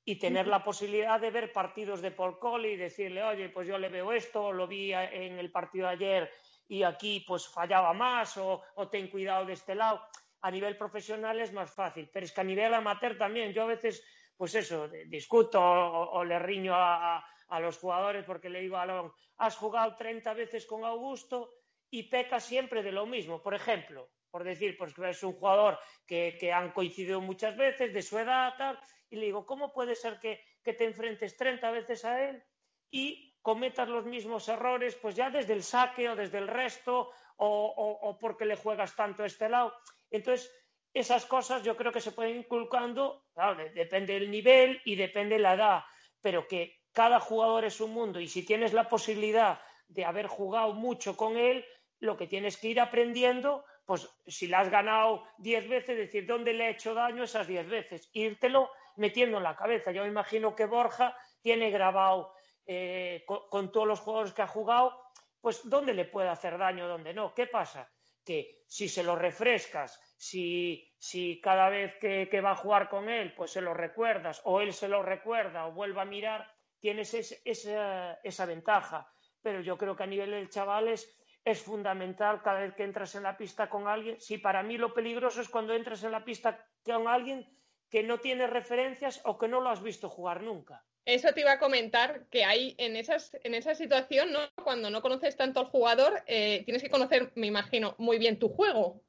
y tener la posibilidad de ver partidos de Paul Cole y decirle, oye, pues yo le veo esto, lo vi en el partido de ayer y aquí pues fallaba más o, ten cuidado de este lado. A nivel profesional es más fácil, pero es que a nivel amateur también. Yo a veces, pues eso, discuto o, le riño a, los jugadores porque le digo a Alon, has jugado 30 veces con Augusto y peca siempre de lo mismo. Por ejemplo, por decir, pues es un jugador que, han coincidido muchas veces, de su edad, tal, y le digo, ¿cómo puede ser que, te enfrentes 30 veces a él y cometas los mismos errores, pues ya desde el saque o desde el resto o, porque le juegas tanto a este lado? Entonces, esas cosas yo creo que se pueden inculcando, claro, depende del nivel y depende de la edad, pero que cada jugador es un mundo y si tienes la posibilidad de haber jugado mucho con él, lo que tienes que ir aprendiendo, pues si la has ganado 10 veces, decir dónde le he hecho daño esas 10 veces, írtelo metiendo en la cabeza. Yo imagino que Borja tiene grabado eh, con, todos los jugadores que ha jugado, pues dónde le puede hacer daño, dónde no. ¿Qué pasa? Que si se lo refrescas, si, si cada vez que, va a jugar con él, pues se lo recuerdas, o él se lo recuerda, o vuelve a mirar, tienes esa, esa ventaja. Pero yo creo que a nivel de chavales es fundamental cada vez que entras en la pista con alguien. Sí, para mí lo peligroso es cuando entras en la pista con alguien que no tiene referencias o que no lo has visto jugar nunca. Eso te iba a comentar, que hay en, esas, en esa situación, ¿no? cuando no conoces tanto al jugador, eh, tienes que conocer, me imagino, muy bien tu juego.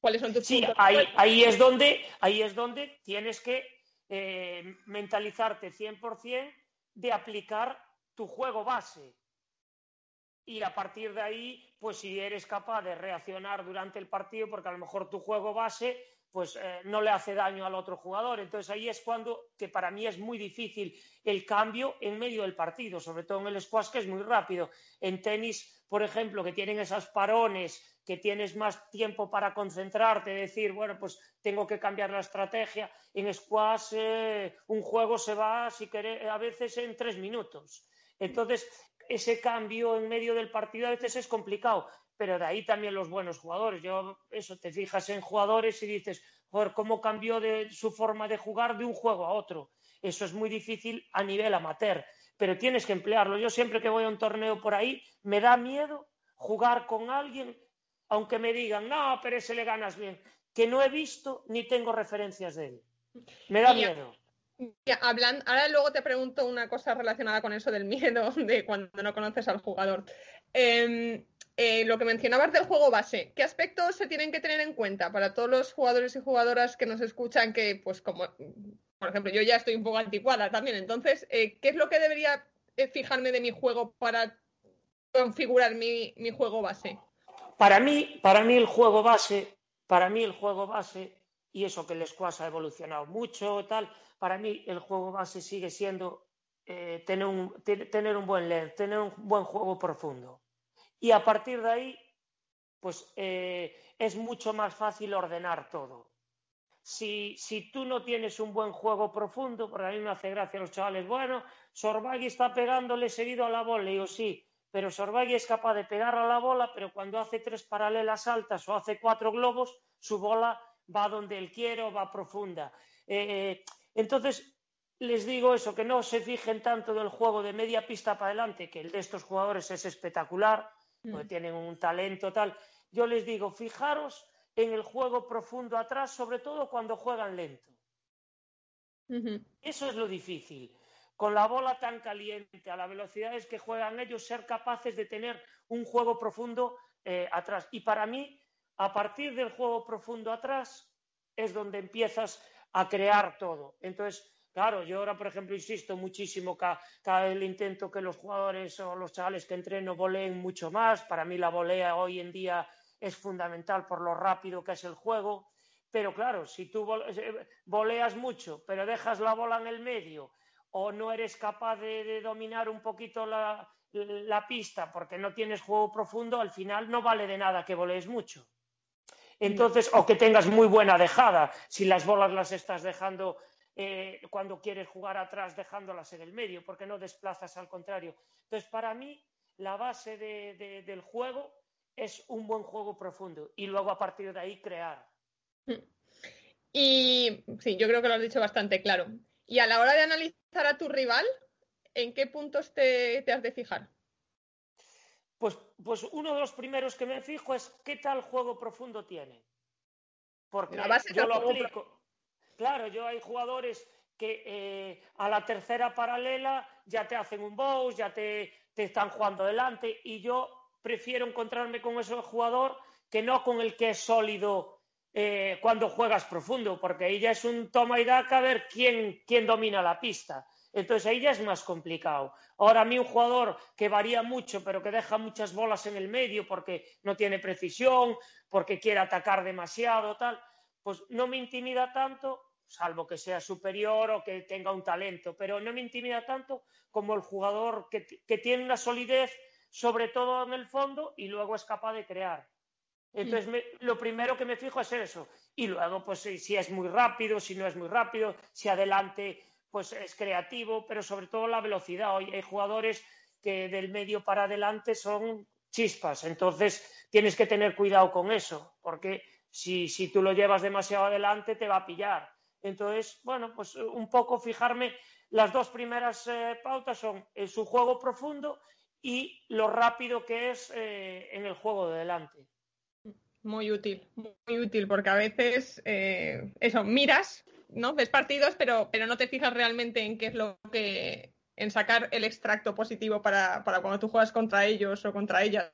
¿Cuáles son tus sí, ahí, ahí, es donde, ahí es donde tienes que eh, mentalizarte 100% de aplicar tu juego base y a partir de ahí, pues si eres capaz de reaccionar durante el partido, porque a lo mejor tu juego base pues eh, no le hace daño al otro jugador. Entonces ahí es cuando, que para mí es muy difícil el cambio en medio del partido, sobre todo en el squash que es muy rápido. En tenis, por ejemplo, que tienen esos parones, que tienes más tiempo para concentrarte, decir, bueno, pues tengo que cambiar la estrategia. En squash eh, un juego se va, si a veces en tres minutos. Entonces, ese cambio en medio del partido a veces es complicado, pero de ahí también los buenos jugadores. Yo, eso, te fijas en jugadores y dices, joder, cómo cambió de su forma de jugar de un juego a otro. Eso es muy difícil a nivel amateur, pero tienes que emplearlo. Yo siempre que voy a un torneo por ahí, me da miedo jugar con alguien, aunque me digan, no, pero ese le ganas bien, que no he visto ni tengo referencias de él. Me da miedo ahora luego te pregunto una cosa relacionada con eso del miedo de cuando no conoces al jugador. Em, eh, lo que mencionabas del juego base, ¿qué aspectos se tienen que tener en cuenta para todos los jugadores y jugadoras que nos escuchan? Que, pues, como, por ejemplo, yo ya estoy un poco anticuada también. Entonces, eh, ¿qué es lo que debería eh, fijarme de mi juego para configurar mi, mi juego base? Para mí, para mí el juego base, para mí el juego base y eso que el squash ha evolucionado mucho, tal, para mí el juego base sigue siendo eh, tener, un, tener un buen length, tener un buen juego profundo. Y a partir de ahí, pues eh, es mucho más fácil ordenar todo. Si, si, tú no tienes un buen juego profundo, porque a mí me hace gracia a los chavales, bueno, Sorbagui está pegándole seguido a la bola, y digo, sí, pero Sorbagui es capaz de pegar a la bola, pero cuando hace tres paralelas altas o hace cuatro globos, su bola va donde él quiere o va profunda. Eh, entonces, les digo eso, que no se fijen tanto del juego de media pista para adelante, que el de estos jugadores es espectacular, porque mm. tienen un talento tal. Yo les digo, fijaros en el juego profundo atrás, sobre todo cuando juegan lento. Eso es lo difícil. Con la bola tan caliente, a las velocidades que juegan ellos, ser capaces de tener un juego profundo eh, atrás. Y para mí, a partir del juego profundo atrás, es donde empiezas a crear todo. Entonces, claro, yo ahora, por ejemplo, insisto muchísimo cada, cada vez intento que los jugadores o los chavales que entreno voleen mucho más. Para mí la volea hoy en día es fundamental por lo rápido que es el juego. Pero claro, si tú eh, voleas mucho, pero dejas la bola en el medio o no eres capaz de, dominar un poquito la, la, pista porque no tienes juego profundo, al final no vale de nada que volees mucho. Entonces, o que tengas muy buena dejada, si las bolas las estás dejando eh, cuando quieres jugar atrás, dejándolas en el medio, porque no desplazas al contrario. Entonces, para mí, la base del juego es un buen juego profundo y luego a partir de ahí crear. Y sí, yo creo que lo has dicho bastante claro. Y a la hora de analizar a tu rival, ¿en qué puntos te has de fijar? Pues, pues, uno de los primeros que me fijo es qué tal juego profundo tiene. Porque yo lo aplico. Claro, yo hay jugadores que eh, a la tercera paralela ya te hacen un bow, ya te, están jugando delante y yo prefiero encontrarme con ese jugador que no con el que es sólido eh, cuando juegas profundo, porque ahí ya es un toma y daca a ver quién, quién domina la pista. Entonces ahí ya es más complicado. Ahora a mí un jugador que varía mucho, pero que deja muchas bolas en el medio porque no tiene precisión, porque quiere atacar demasiado, tal, pues no me intimida tanto, salvo que sea superior o que tenga un talento, pero no me intimida tanto como el jugador que, tiene una solidez, sobre todo en el fondo, y luego es capaz de crear. Entonces, lo primero que me fijo es eso. Y luego, pues si es muy rápido, si no es muy rápido, si adelante pues es creativo, pero sobre todo la velocidad. Hoy hay jugadores que del medio para adelante son chispas, entonces tienes que tener cuidado con eso, porque si, si tú lo llevas demasiado adelante te va a pillar. Entonces, bueno, pues un poco fijarme las dos primeras eh, pautas son su juego profundo y lo rápido que es eh, en el juego de delante. Muy útil, muy útil, porque a veces eh, eso, miras, ¿no? Ves partidos, pero, pero no te fijas realmente en qué es lo que. en sacar el extracto positivo para, para cuando tú juegas contra ellos o contra ellas.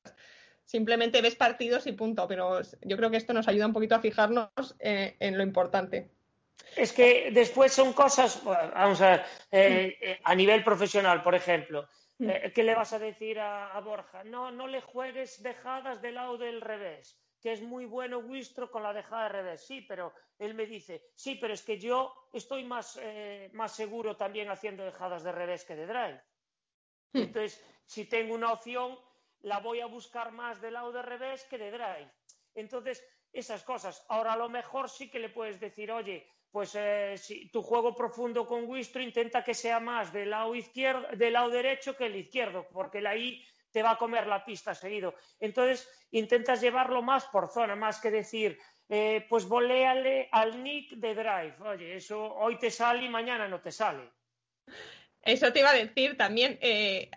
Simplemente ves partidos y punto, pero yo creo que esto nos ayuda un poquito a fijarnos eh, en lo importante. Es que después son cosas, vamos a ver, eh, eh, a nivel profesional, por ejemplo, mm. ¿qué le vas a decir a, Borja? No, no le juegues dejadas del lado del revés, que es muy bueno Wistro con la dejada de revés. Sí, pero él me dice, sí, pero es que yo estoy más, más seguro también haciendo dejadas de revés que de drive. Mm. Entonces, si tengo una opción, la voy a buscar más del lado de revés que de drive. Entonces, esas cosas. Ahora a lo mejor sí que le puedes decir, oye, pues eh, si tu juego profundo con Wistro intenta que sea más del lado izquierdo, del lado derecho que el izquierdo, porque la I te va a comer la pista seguido. Entonces, intentas llevarlo más por zona, más que decir, eh, pues voléale al nick de drive. Oye, eso hoy te sale y mañana no te sale. Eso te iba a decir también, eh,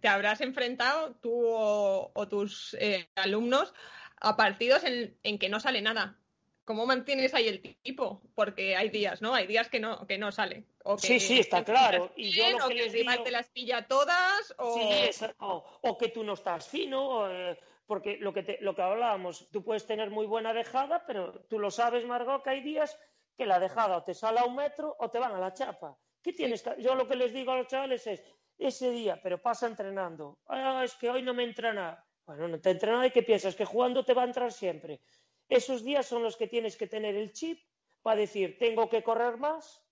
te habrás enfrentado tú o, tus eh, alumnos a partidos en, que no sale nada. ¿Cómo mantienes ahí el tipo? Porque hay días, ¿no? Hay días que no, que no sale. sí, sí, está claro. Y yo lo que, les te las pilla todas, o... o, que tú no estás fino, eh, porque lo que, lo que hablábamos, tú puedes tener muy buena dejada, pero tú lo sabes, Margot, que hay días que la dejada o te sale a un metro o te van a la chapa. ¿Qué tienes Yo lo que les digo a los chavales es, ese día, pero pasa entrenando. Ah, es que hoy no me entrena. Bueno, no te entrena y ¿qué piensas? Que jugando te va a entrar siempre. Esos días son los que tienes que tener el chip para decir, tengo que correr más,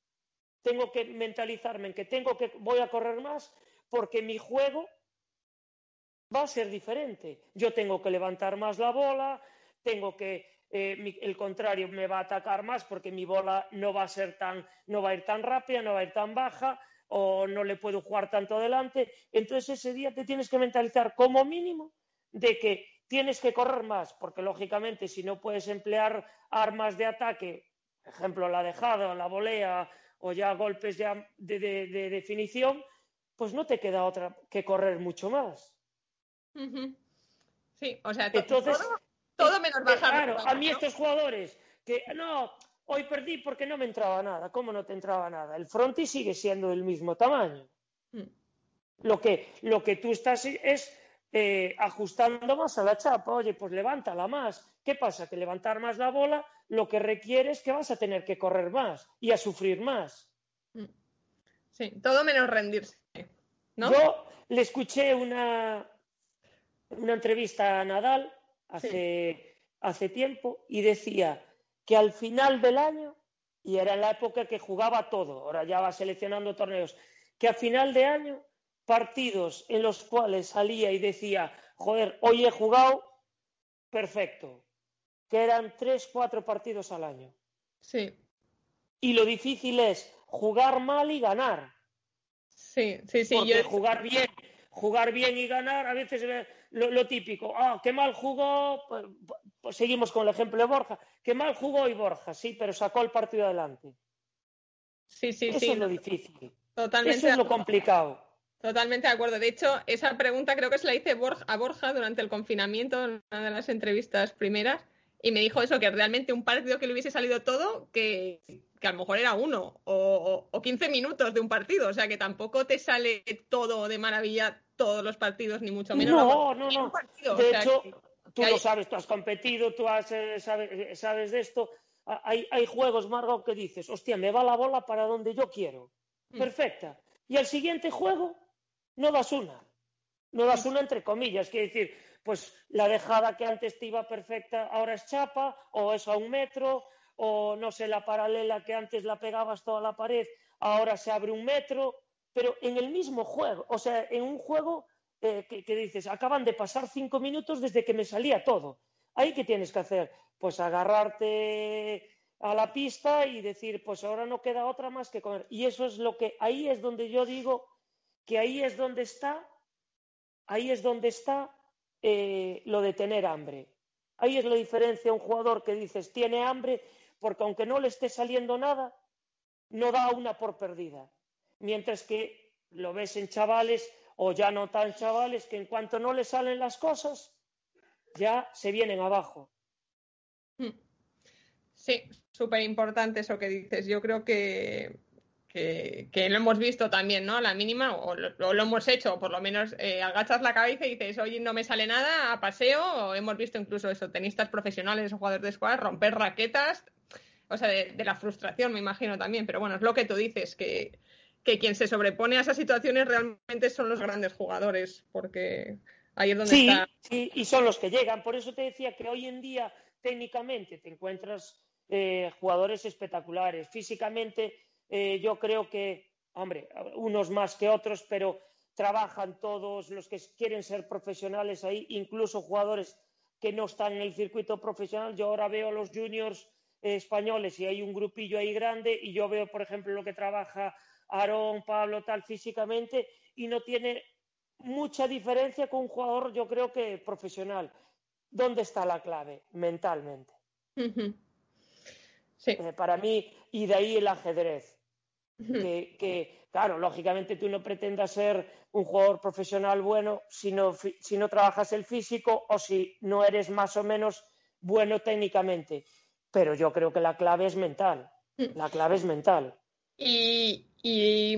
tengo que mentalizarme en que tengo que, voy a correr más, porque mi juego va a ser diferente. Yo tengo que levantar más la bola, tengo que eh, el contrario me va a atacar más porque mi bola no va a ser tan, no va a ir tan rápida, no va a ir tan baja o no le puedo jugar tanto adelante. Entonces ese día te tienes que mentalizar como mínimo de que tienes que correr más, porque lógicamente si no puedes emplear armas de ataque, por ejemplo la dejada, la volea o ya golpes de, definición, pues no te queda otra que correr mucho más. Sí, o sea, Entonces, todo menos bajar. Claro, a mí estos jugadores que no, hoy perdí porque no me entraba nada. ¿Cómo no te entraba nada? El frontis sigue siendo del mismo tamaño. Hmm. Lo, que, lo que tú estás es eh, ajustando más a la chapa. Oye, pues levántala más. ¿Qué pasa? Que levantar más la bola lo que requiere es que vas a tener que correr más y a sufrir más. Hmm. Sí, todo menos rendirse. Yo le escuché una, una entrevista a Nadal hace, hace tiempo y decía que al final del año, y era la época que jugaba todo, ahora ya va seleccionando torneos, que a final de año partidos en los cuales salía y decía, joder, hoy he jugado perfecto, que eran tres, cuatro partidos al año. Sí. Y lo difícil es jugar mal y ganar. Sí, sí, sí. Porque jugar bien, jugar bien y ganar, a veces lo, típico, ah, qué mal jugó, pues, pues, seguimos con el ejemplo de Borja, qué mal jugó y Borja, sí, pero sacó el partido adelante. Sí, sí, Eso sí. es lo difícil. Totalmente. Eso es lo complicado. Totalmente de acuerdo. De hecho, esa pregunta creo que se la hice a Borja durante el confinamiento, en una de las entrevistas primeras, y me dijo eso, que realmente un partido que le hubiese salido todo, que, que a lo mejor era uno o, o, 15 minutos de un partido, o sea que tampoco te sale todo de maravilla todos los partidos, ni mucho menos. No, no, no. de hecho, tú lo sabes, tú has competido, tú has, eh, sabes, sabes, de esto. Hay, hay juegos, Margot, que dices, hostia, me va la bola para donde yo quiero. Mm. Perfecta. Y al siguiente juego no das una. No das una entre comillas, quiere decir, pues la dejada que antes te iba perfecta ahora es chapa, o es a un metro, o no sé, la paralela que antes la pegabas toda la pared, ahora se abre un metro, pero en el mismo juego, o sea, en un juego eh, que, dices, acaban de pasar cinco minutos desde que me salía todo. Ahí qué tienes que hacer? Pues agarrarte a la pista y decir, pues ahora no queda otra más que comer. Y eso es lo que, ahí es donde yo digo que ahí es donde está, ahí es donde está eh, lo de tener hambre. Ahí es la diferencia un jugador que dices tiene hambre porque aunque no le esté saliendo nada, no da una por perdida. mientras que lo ves en chavales o ya no tan chavales que en cuanto no les salen las cosas, ya se vienen abajo. Hmm. Sí, súper importante eso que dices. Yo creo que, que, lo hemos visto también, ¿no? A la mínima, o lo, hemos hecho, o por lo menos eh, agachas la cabeza y dices, oye, no me sale nada, a paseo, o hemos visto incluso eso, tenistas profesionales o jugadores de squad romper raquetas, o sea, de, la frustración, me imagino también, pero bueno, es lo que tú dices, que, que quien se sobrepone a esas situaciones realmente son los grandes jugadores, porque ahí es donde sí, está. Sí, y son los que llegan. Por eso te decía que hoy en día, técnicamente, te encuentras eh, jugadores espectaculares. Físicamente, eh, yo creo que, hombre, unos más que otros, pero trabajan todos los que quieren ser profesionales ahí, incluso jugadores que no están en el circuito profesional. Yo ahora veo a los juniors eh, españoles y hay un grupillo ahí grande y yo veo, por ejemplo, lo que trabaja Aarón, Pablo, tal, físicamente, y no tiene mucha diferencia con un jugador, yo creo que profesional. ¿Dónde está la clave? Mentalmente. sí. Eh, para mí, y de ahí el ajedrez. Que, claro, lógicamente tú no pretendas ser un jugador profesional bueno si no, si no trabajas el físico o si no eres más o menos bueno técnicamente. Pero yo creo que la clave es mental. La clave es mental. Y,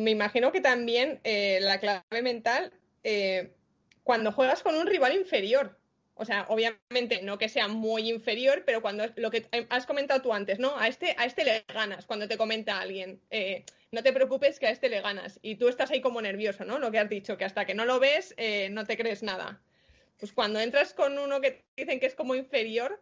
me imagino que también eh, la clave mental, eh, cuando juegas con un rival inferior, o sea, obviamente no que sea muy inferior, pero cuando lo que has comentado tú antes, ¿no? A este, a este le ganas, cuando te comenta alguien, eh, no te preocupes que a este le ganas. Y tú estás ahí como nervioso, ¿no? Lo que has dicho, que hasta que no lo ves, no te crees nada. Pues cuando entras con uno que dicen que es como inferior,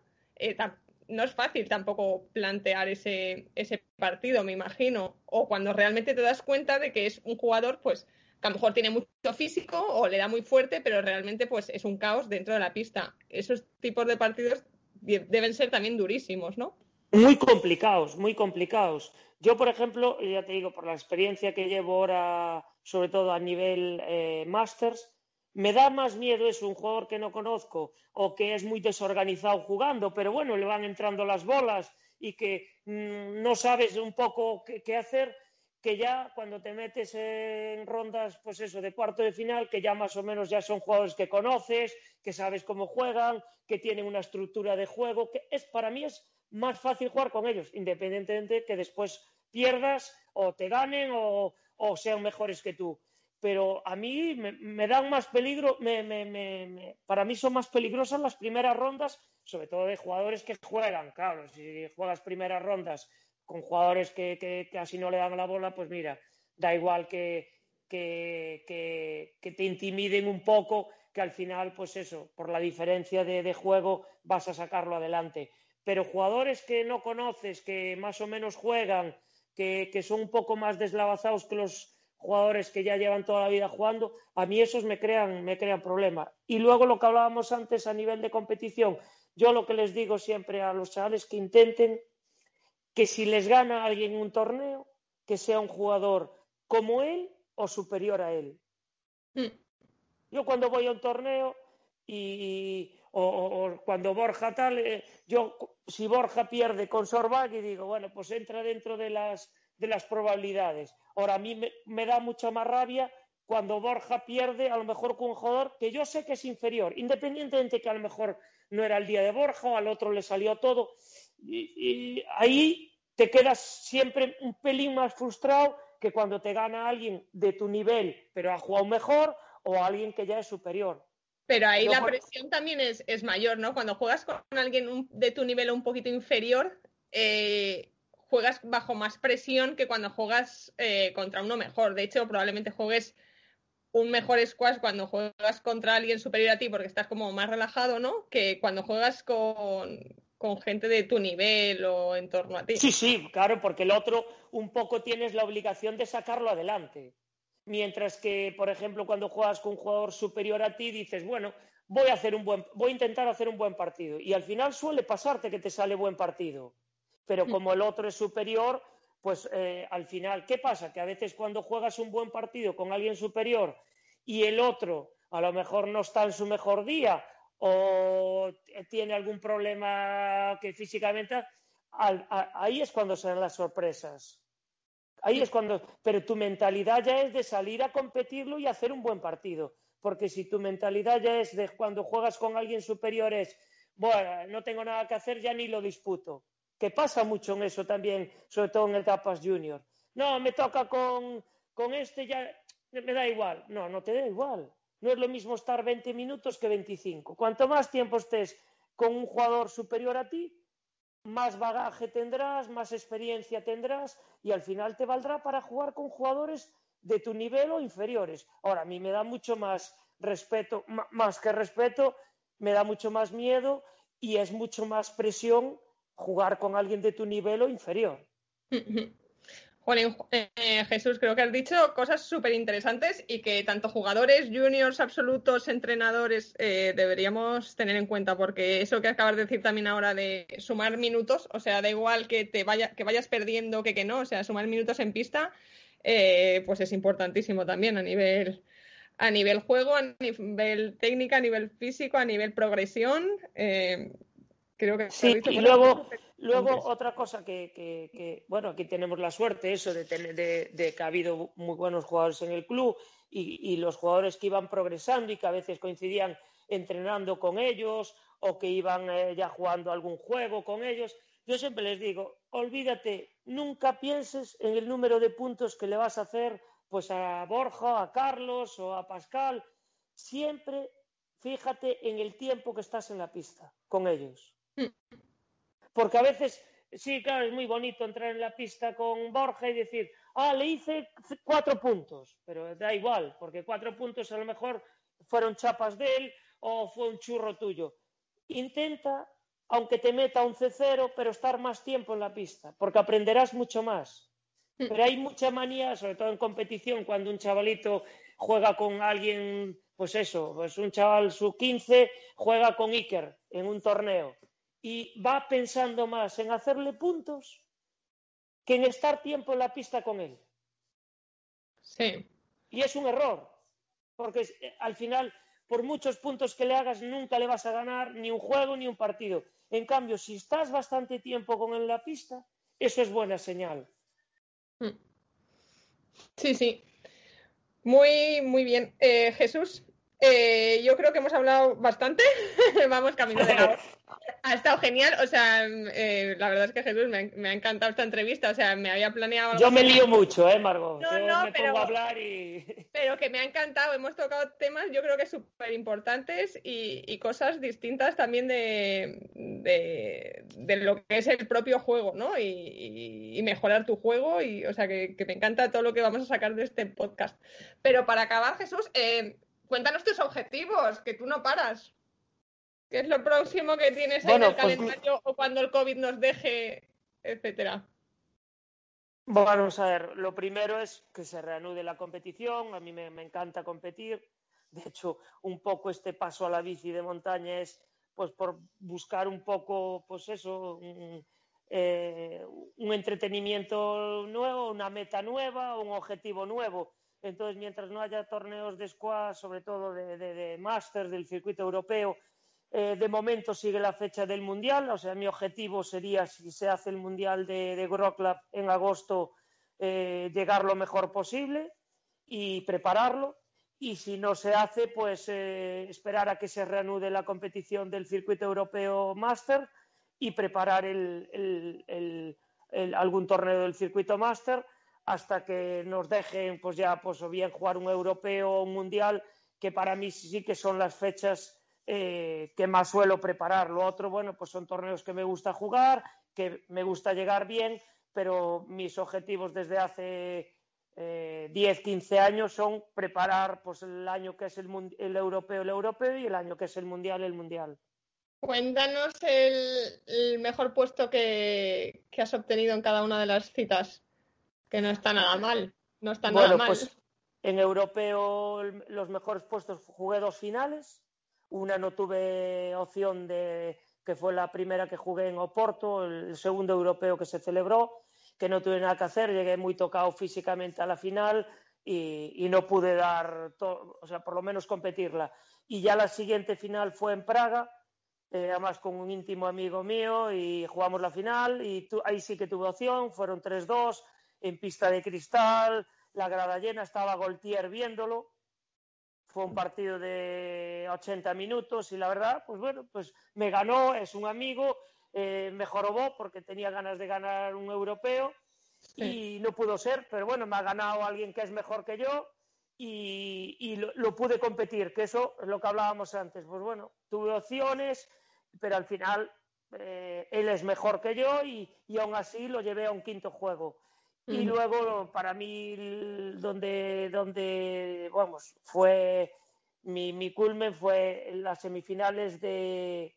no es fácil tampoco plantear ese, ese partido, me imagino. O cuando realmente te das cuenta de que es un jugador, pues, que a lo mejor tiene mucho físico o le da muy fuerte, pero realmente, pues, es un caos dentro de la pista. Esos tipos de partidos deben ser también durísimos, ¿no? Muy complicados, muy complicados. Yo, por ejemplo, ya te digo, por la experiencia que llevo ahora, sobre todo a nivel eh, Masters, me da más miedo eso, un jugador que no conozco o que es muy desorganizado jugando, pero bueno, le van entrando las bolas y que mm, no sabes un poco qué, hacer, que ya cuando te metes en rondas, pues eso, de cuarto de final, que ya más o menos ya son jugadores que conoces, que sabes cómo juegan, que tienen una estructura de juego, que es para mí es más fácil jugar con ellos, independientemente que después pierdas o te ganen o sean mejores que tú pero a mí me, dan más peligro, para mí son más peligrosas las primeras rondas, sobre todo de jugadores que juegan, claro, si juegas primeras rondas con jugadores que, casi no le dan la bola, pues mira, da igual que, que, te intimiden un poco, que al final, pues eso, por la diferencia de juego vas a sacarlo adelante. Pero jugadores que no conoces, que más o menos juegan, que, son un poco más deslavazados que los jugadores que ya llevan toda la vida jugando, a mí esos me crean, me crean problemas. Y luego lo que hablábamos antes a nivel de competición, yo lo que les digo siempre a los chavales que intenten que si les gana alguien un torneo, que sea un jugador como él o superior a él. Hmm. Yo cuando voy a un torneo y, o, cuando Borja tal, eh, yo si Borja pierde con Sorbag y digo, bueno, pues entra dentro de las, de las probabilidades Ahora, a mí me, da mucha más rabia cuando Borja pierde, a lo mejor con un jugador que yo sé que es inferior, independientemente que a lo mejor no era el día de Borja o al otro le salió todo. Y, ahí te quedas siempre un pelín más frustrado que cuando te gana alguien de tu nivel, pero ha jugado mejor, o alguien que ya es superior. Pero ahí la presión también es, mayor, ¿no? Cuando juegas con alguien de tu nivel un poquito inferior, eh, juegas bajo más presión que cuando juegas eh, contra uno mejor. De hecho, probablemente juegues un mejor squash cuando juegas contra alguien superior a ti porque estás como más relajado, ¿no? Que cuando juegas con, gente de tu nivel o en torno a ti. Sí, sí, claro, porque el otro un poco tienes la obligación de sacarlo adelante. Mientras que, por ejemplo, cuando juegas con un jugador superior a ti, dices, bueno, voy a hacer un buen, voy a intentar hacer un buen partido. Y al final suele pasarte que te sale buen partido pero mm. como el otro es superior, pues eh, al final, ¿qué pasa? Que a veces cuando juegas un buen partido con alguien superior y el otro a lo mejor no está en su mejor día o tiene algún problema que físicamente, ahí es cuando se dan las sorpresas. Ahí es cuando, pero tu mentalidad ya es de salir a competirlo y hacer un buen partido. Porque si tu mentalidad ya es de cuando juegas con alguien superior es, bueno, no tengo nada que hacer, ya ni lo disputo. Que pasa mucho en eso también, sobre todo en etapas junior. No, me toca con, con este, ya me da igual. No, no te da igual. No es lo mismo estar 20 minutos que 25. Cuanto más tiempo estés con un jugador superior a ti, más bagaje tendrás, más experiencia tendrás y al final te valdrá para jugar con jugadores de tu nivel o inferiores. Ahora, a mí me da mucho más respeto, más que respeto, me da mucho más miedo y es mucho más presión jugar con alguien de tu nivel o inferior. Eh, Jesús, creo que has dicho cosas súper interesantes y que tanto jugadores, juniors, absolutos, entrenadores eh, deberíamos tener en cuenta, porque eso que acabas de decir también ahora de sumar minutos, o sea, da igual que te vaya, que vayas perdiendo que que no, o sea, sumar minutos en pista, eh, pues es importantísimo también a nivel a nivel juego, a nivel técnica, a nivel físico, a nivel progresión. Creo que sí, y luego Luego, otra cosa que, bueno, aquí tenemos la suerte, eso, de, tener, de, que ha habido muy buenos jugadores en el club y, los jugadores que iban progresando y que a veces coincidían entrenando con ellos o que iban eh, ya jugando algún juego con ellos. Yo siempre les digo, olvídate, nunca pienses en el número de puntos que le vas a hacer pues a Borja, a Carlos o a Pascal. Siempre fíjate en el tiempo que estás en la pista con ellos. Mm. Porque a veces, sí, claro, es muy bonito entrar en la pista con Borja y decir, ah, le hice cuatro puntos, pero da igual, porque cuatro puntos a lo mejor fueron chapas de él o fue un churro tuyo. Intenta, aunque te meta un C0, pero estar más tiempo en la pista, porque aprenderás mucho más. Hmm. Pero hay mucha manía, sobre todo en competición, cuando un chavalito juega con alguien, pues eso, pues un chaval sub 15 juega con Iker en un torneo y va pensando más en hacerle puntos que en estar tiempo en la pista con él. Sí. Y es un error, porque eh, al final, por muchos puntos que le hagas, nunca le vas a ganar ni un juego ni un partido. En cambio, si estás bastante tiempo con él en la pista, eso es buena señal. Hmm. Sí, sí. Muy, muy bien. Eh, Jesús, eh, yo creo que hemos hablado bastante. Vamos camino de la ha estado genial, o sea, eh, la verdad es que Jesús me ha, encantado esta entrevista, o sea, me había planeado... Yo me lío mucho, ¿eh, Margot? No, no, me pero, pongo a hablar y... Pero que me ha encantado, hemos tocado temas yo creo que súper importantes y, cosas distintas también de, de, lo que es el propio juego, ¿no? Y, mejorar tu juego, y o sea, que, me encanta todo lo que vamos a sacar de este podcast. Pero para acabar, Jesús, eh, cuéntanos tus objetivos, que tú no paras. ¿Qué es lo próximo que tienes en el pues calendario o cuando el COVID nos deje, etcétera? Vamos a ver, lo primero es que se reanude la competición. A mí me, encanta competir. De hecho, un poco este paso a la bici de montaña es pues por buscar un poco, pues eso, un, eh, entretenimiento nuevo, una meta nueva, un objetivo nuevo. Entonces, mientras no haya torneos de squash, sobre todo de, de, de Masters del circuito europeo, eh, de momento sigue la fecha del Mundial, o sea, mi objetivo sería, si se hace el Mundial de, de en agosto, eh, llegar lo mejor posible y prepararlo. Y si no se hace, pues eh, esperar a que se reanude la competición del circuito europeo Master y preparar algún torneo del circuito Master hasta que nos dejen, pues ya, pues o bien jugar un europeo o un mundial, que para mí sí que son las fechas eh, que más suelo preparar. Lo otro, bueno, pues son torneos que me gusta jugar, que me gusta llegar bien, pero mis objetivos desde hace eh, 10, 15 años son preparar pues, el año que es el, europeo, el europeo y el año que es el mundial, el mundial. Cuéntanos el, mejor puesto que, has obtenido en cada una de las citas, que no está nada mal. No está nada mal. Pues en europeo los mejores puestos jugué dos finales, una no tuve opción de, que fue la primera que jugué en Oporto, el segundo europeo que se celebró, que no tuve nada que hacer, llegué muy tocado físicamente a la final y, no pude dar, o sea, por lo menos competirla. Y ya la siguiente final fue en Praga, eh, además con un íntimo amigo mío y jugamos la final y ahí sí que tuve opción, fueron 3-2 en pista de cristal, la grada llena, estaba Goltier viéndolo. Fue un partido de 80 minutos y la verdad, pues bueno, pues me ganó, es un amigo, eh, me jorobó porque tenía ganas de ganar un europeo y no pudo ser, pero bueno, me ha ganado alguien que es mejor que yo y, lo, pude competir, que eso es lo que hablábamos antes. Pues bueno, tuve opciones, pero al final eh, él es mejor que yo y, y, aún así lo llevé a un quinto juego. Y luego, para mí, donde, donde vamos, fue mi, mi culmen fue en las semifinales de,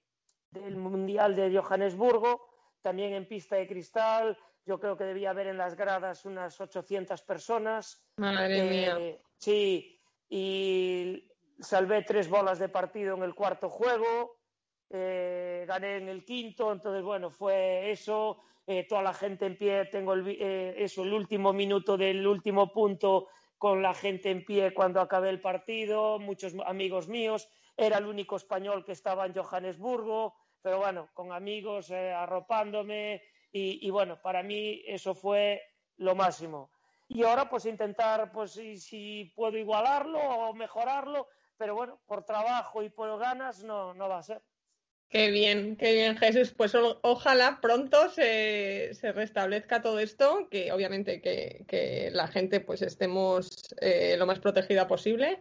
del Mundial de Johannesburgo, también en pista de cristal. Yo creo que debía haber en las gradas unas 800 personas. Madre eh, mía. Sí, y salvé tres bolas de partido en el cuarto juego. Eh, gané en el quinto, entonces bueno, fue eso. Eh, toda la gente en pie, tengo el, eh, eso, el último minuto del último punto con la gente en pie cuando acabé el partido, muchos amigos míos, era el único español que estaba en Johannesburgo, pero bueno, con amigos eh, arropándome y, bueno, para mí eso fue lo máximo. Y ahora pues intentar, pues si, si puedo igualarlo o mejorarlo, pero bueno, por trabajo y por ganas no, no va a ser. Qué bien, qué bien, Jesús. Pues ojalá pronto se, restablezca todo esto, que obviamente que, la gente pues estemos eh, lo más protegida posible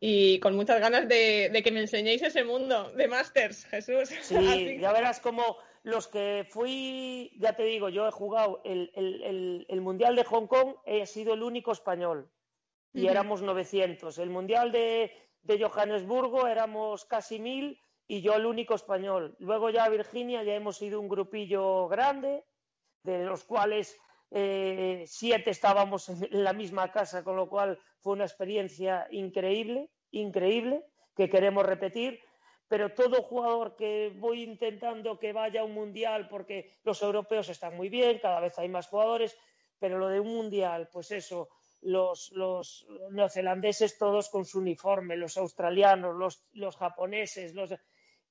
y con muchas ganas de, que me enseñéis ese mundo de Masters, Jesús. Sí, ya verás como los que fui, ya te digo, yo he jugado el, el, Mundial de Hong Kong, he sido el único español y éramos 900. El Mundial de, de Johannesburgo éramos casi mil y yo el único español. Luego ya Virginia ya hemos sido un grupillo grande, de los cuales eh, siete estábamos en la misma casa, con lo cual fue una experiencia increíble, increíble, que queremos repetir. Pero todo jugador que voy intentando que vaya a un mundial, porque los europeos están muy bien, cada vez hay más jugadores, pero lo de un mundial, pues eso, los, los neozelandeses todos con su uniforme, los australianos, los, los japoneses, los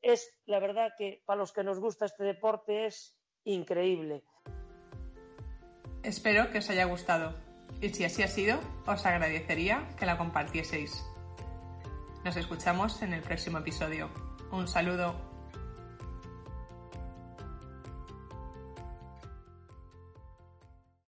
es, la verdad que para los que nos gusta este deporte es increíble. Espero que os haya gustado y si así ha sido, os agradecería que la compartieseis. Nos escuchamos en el próximo episodio. Un saludo.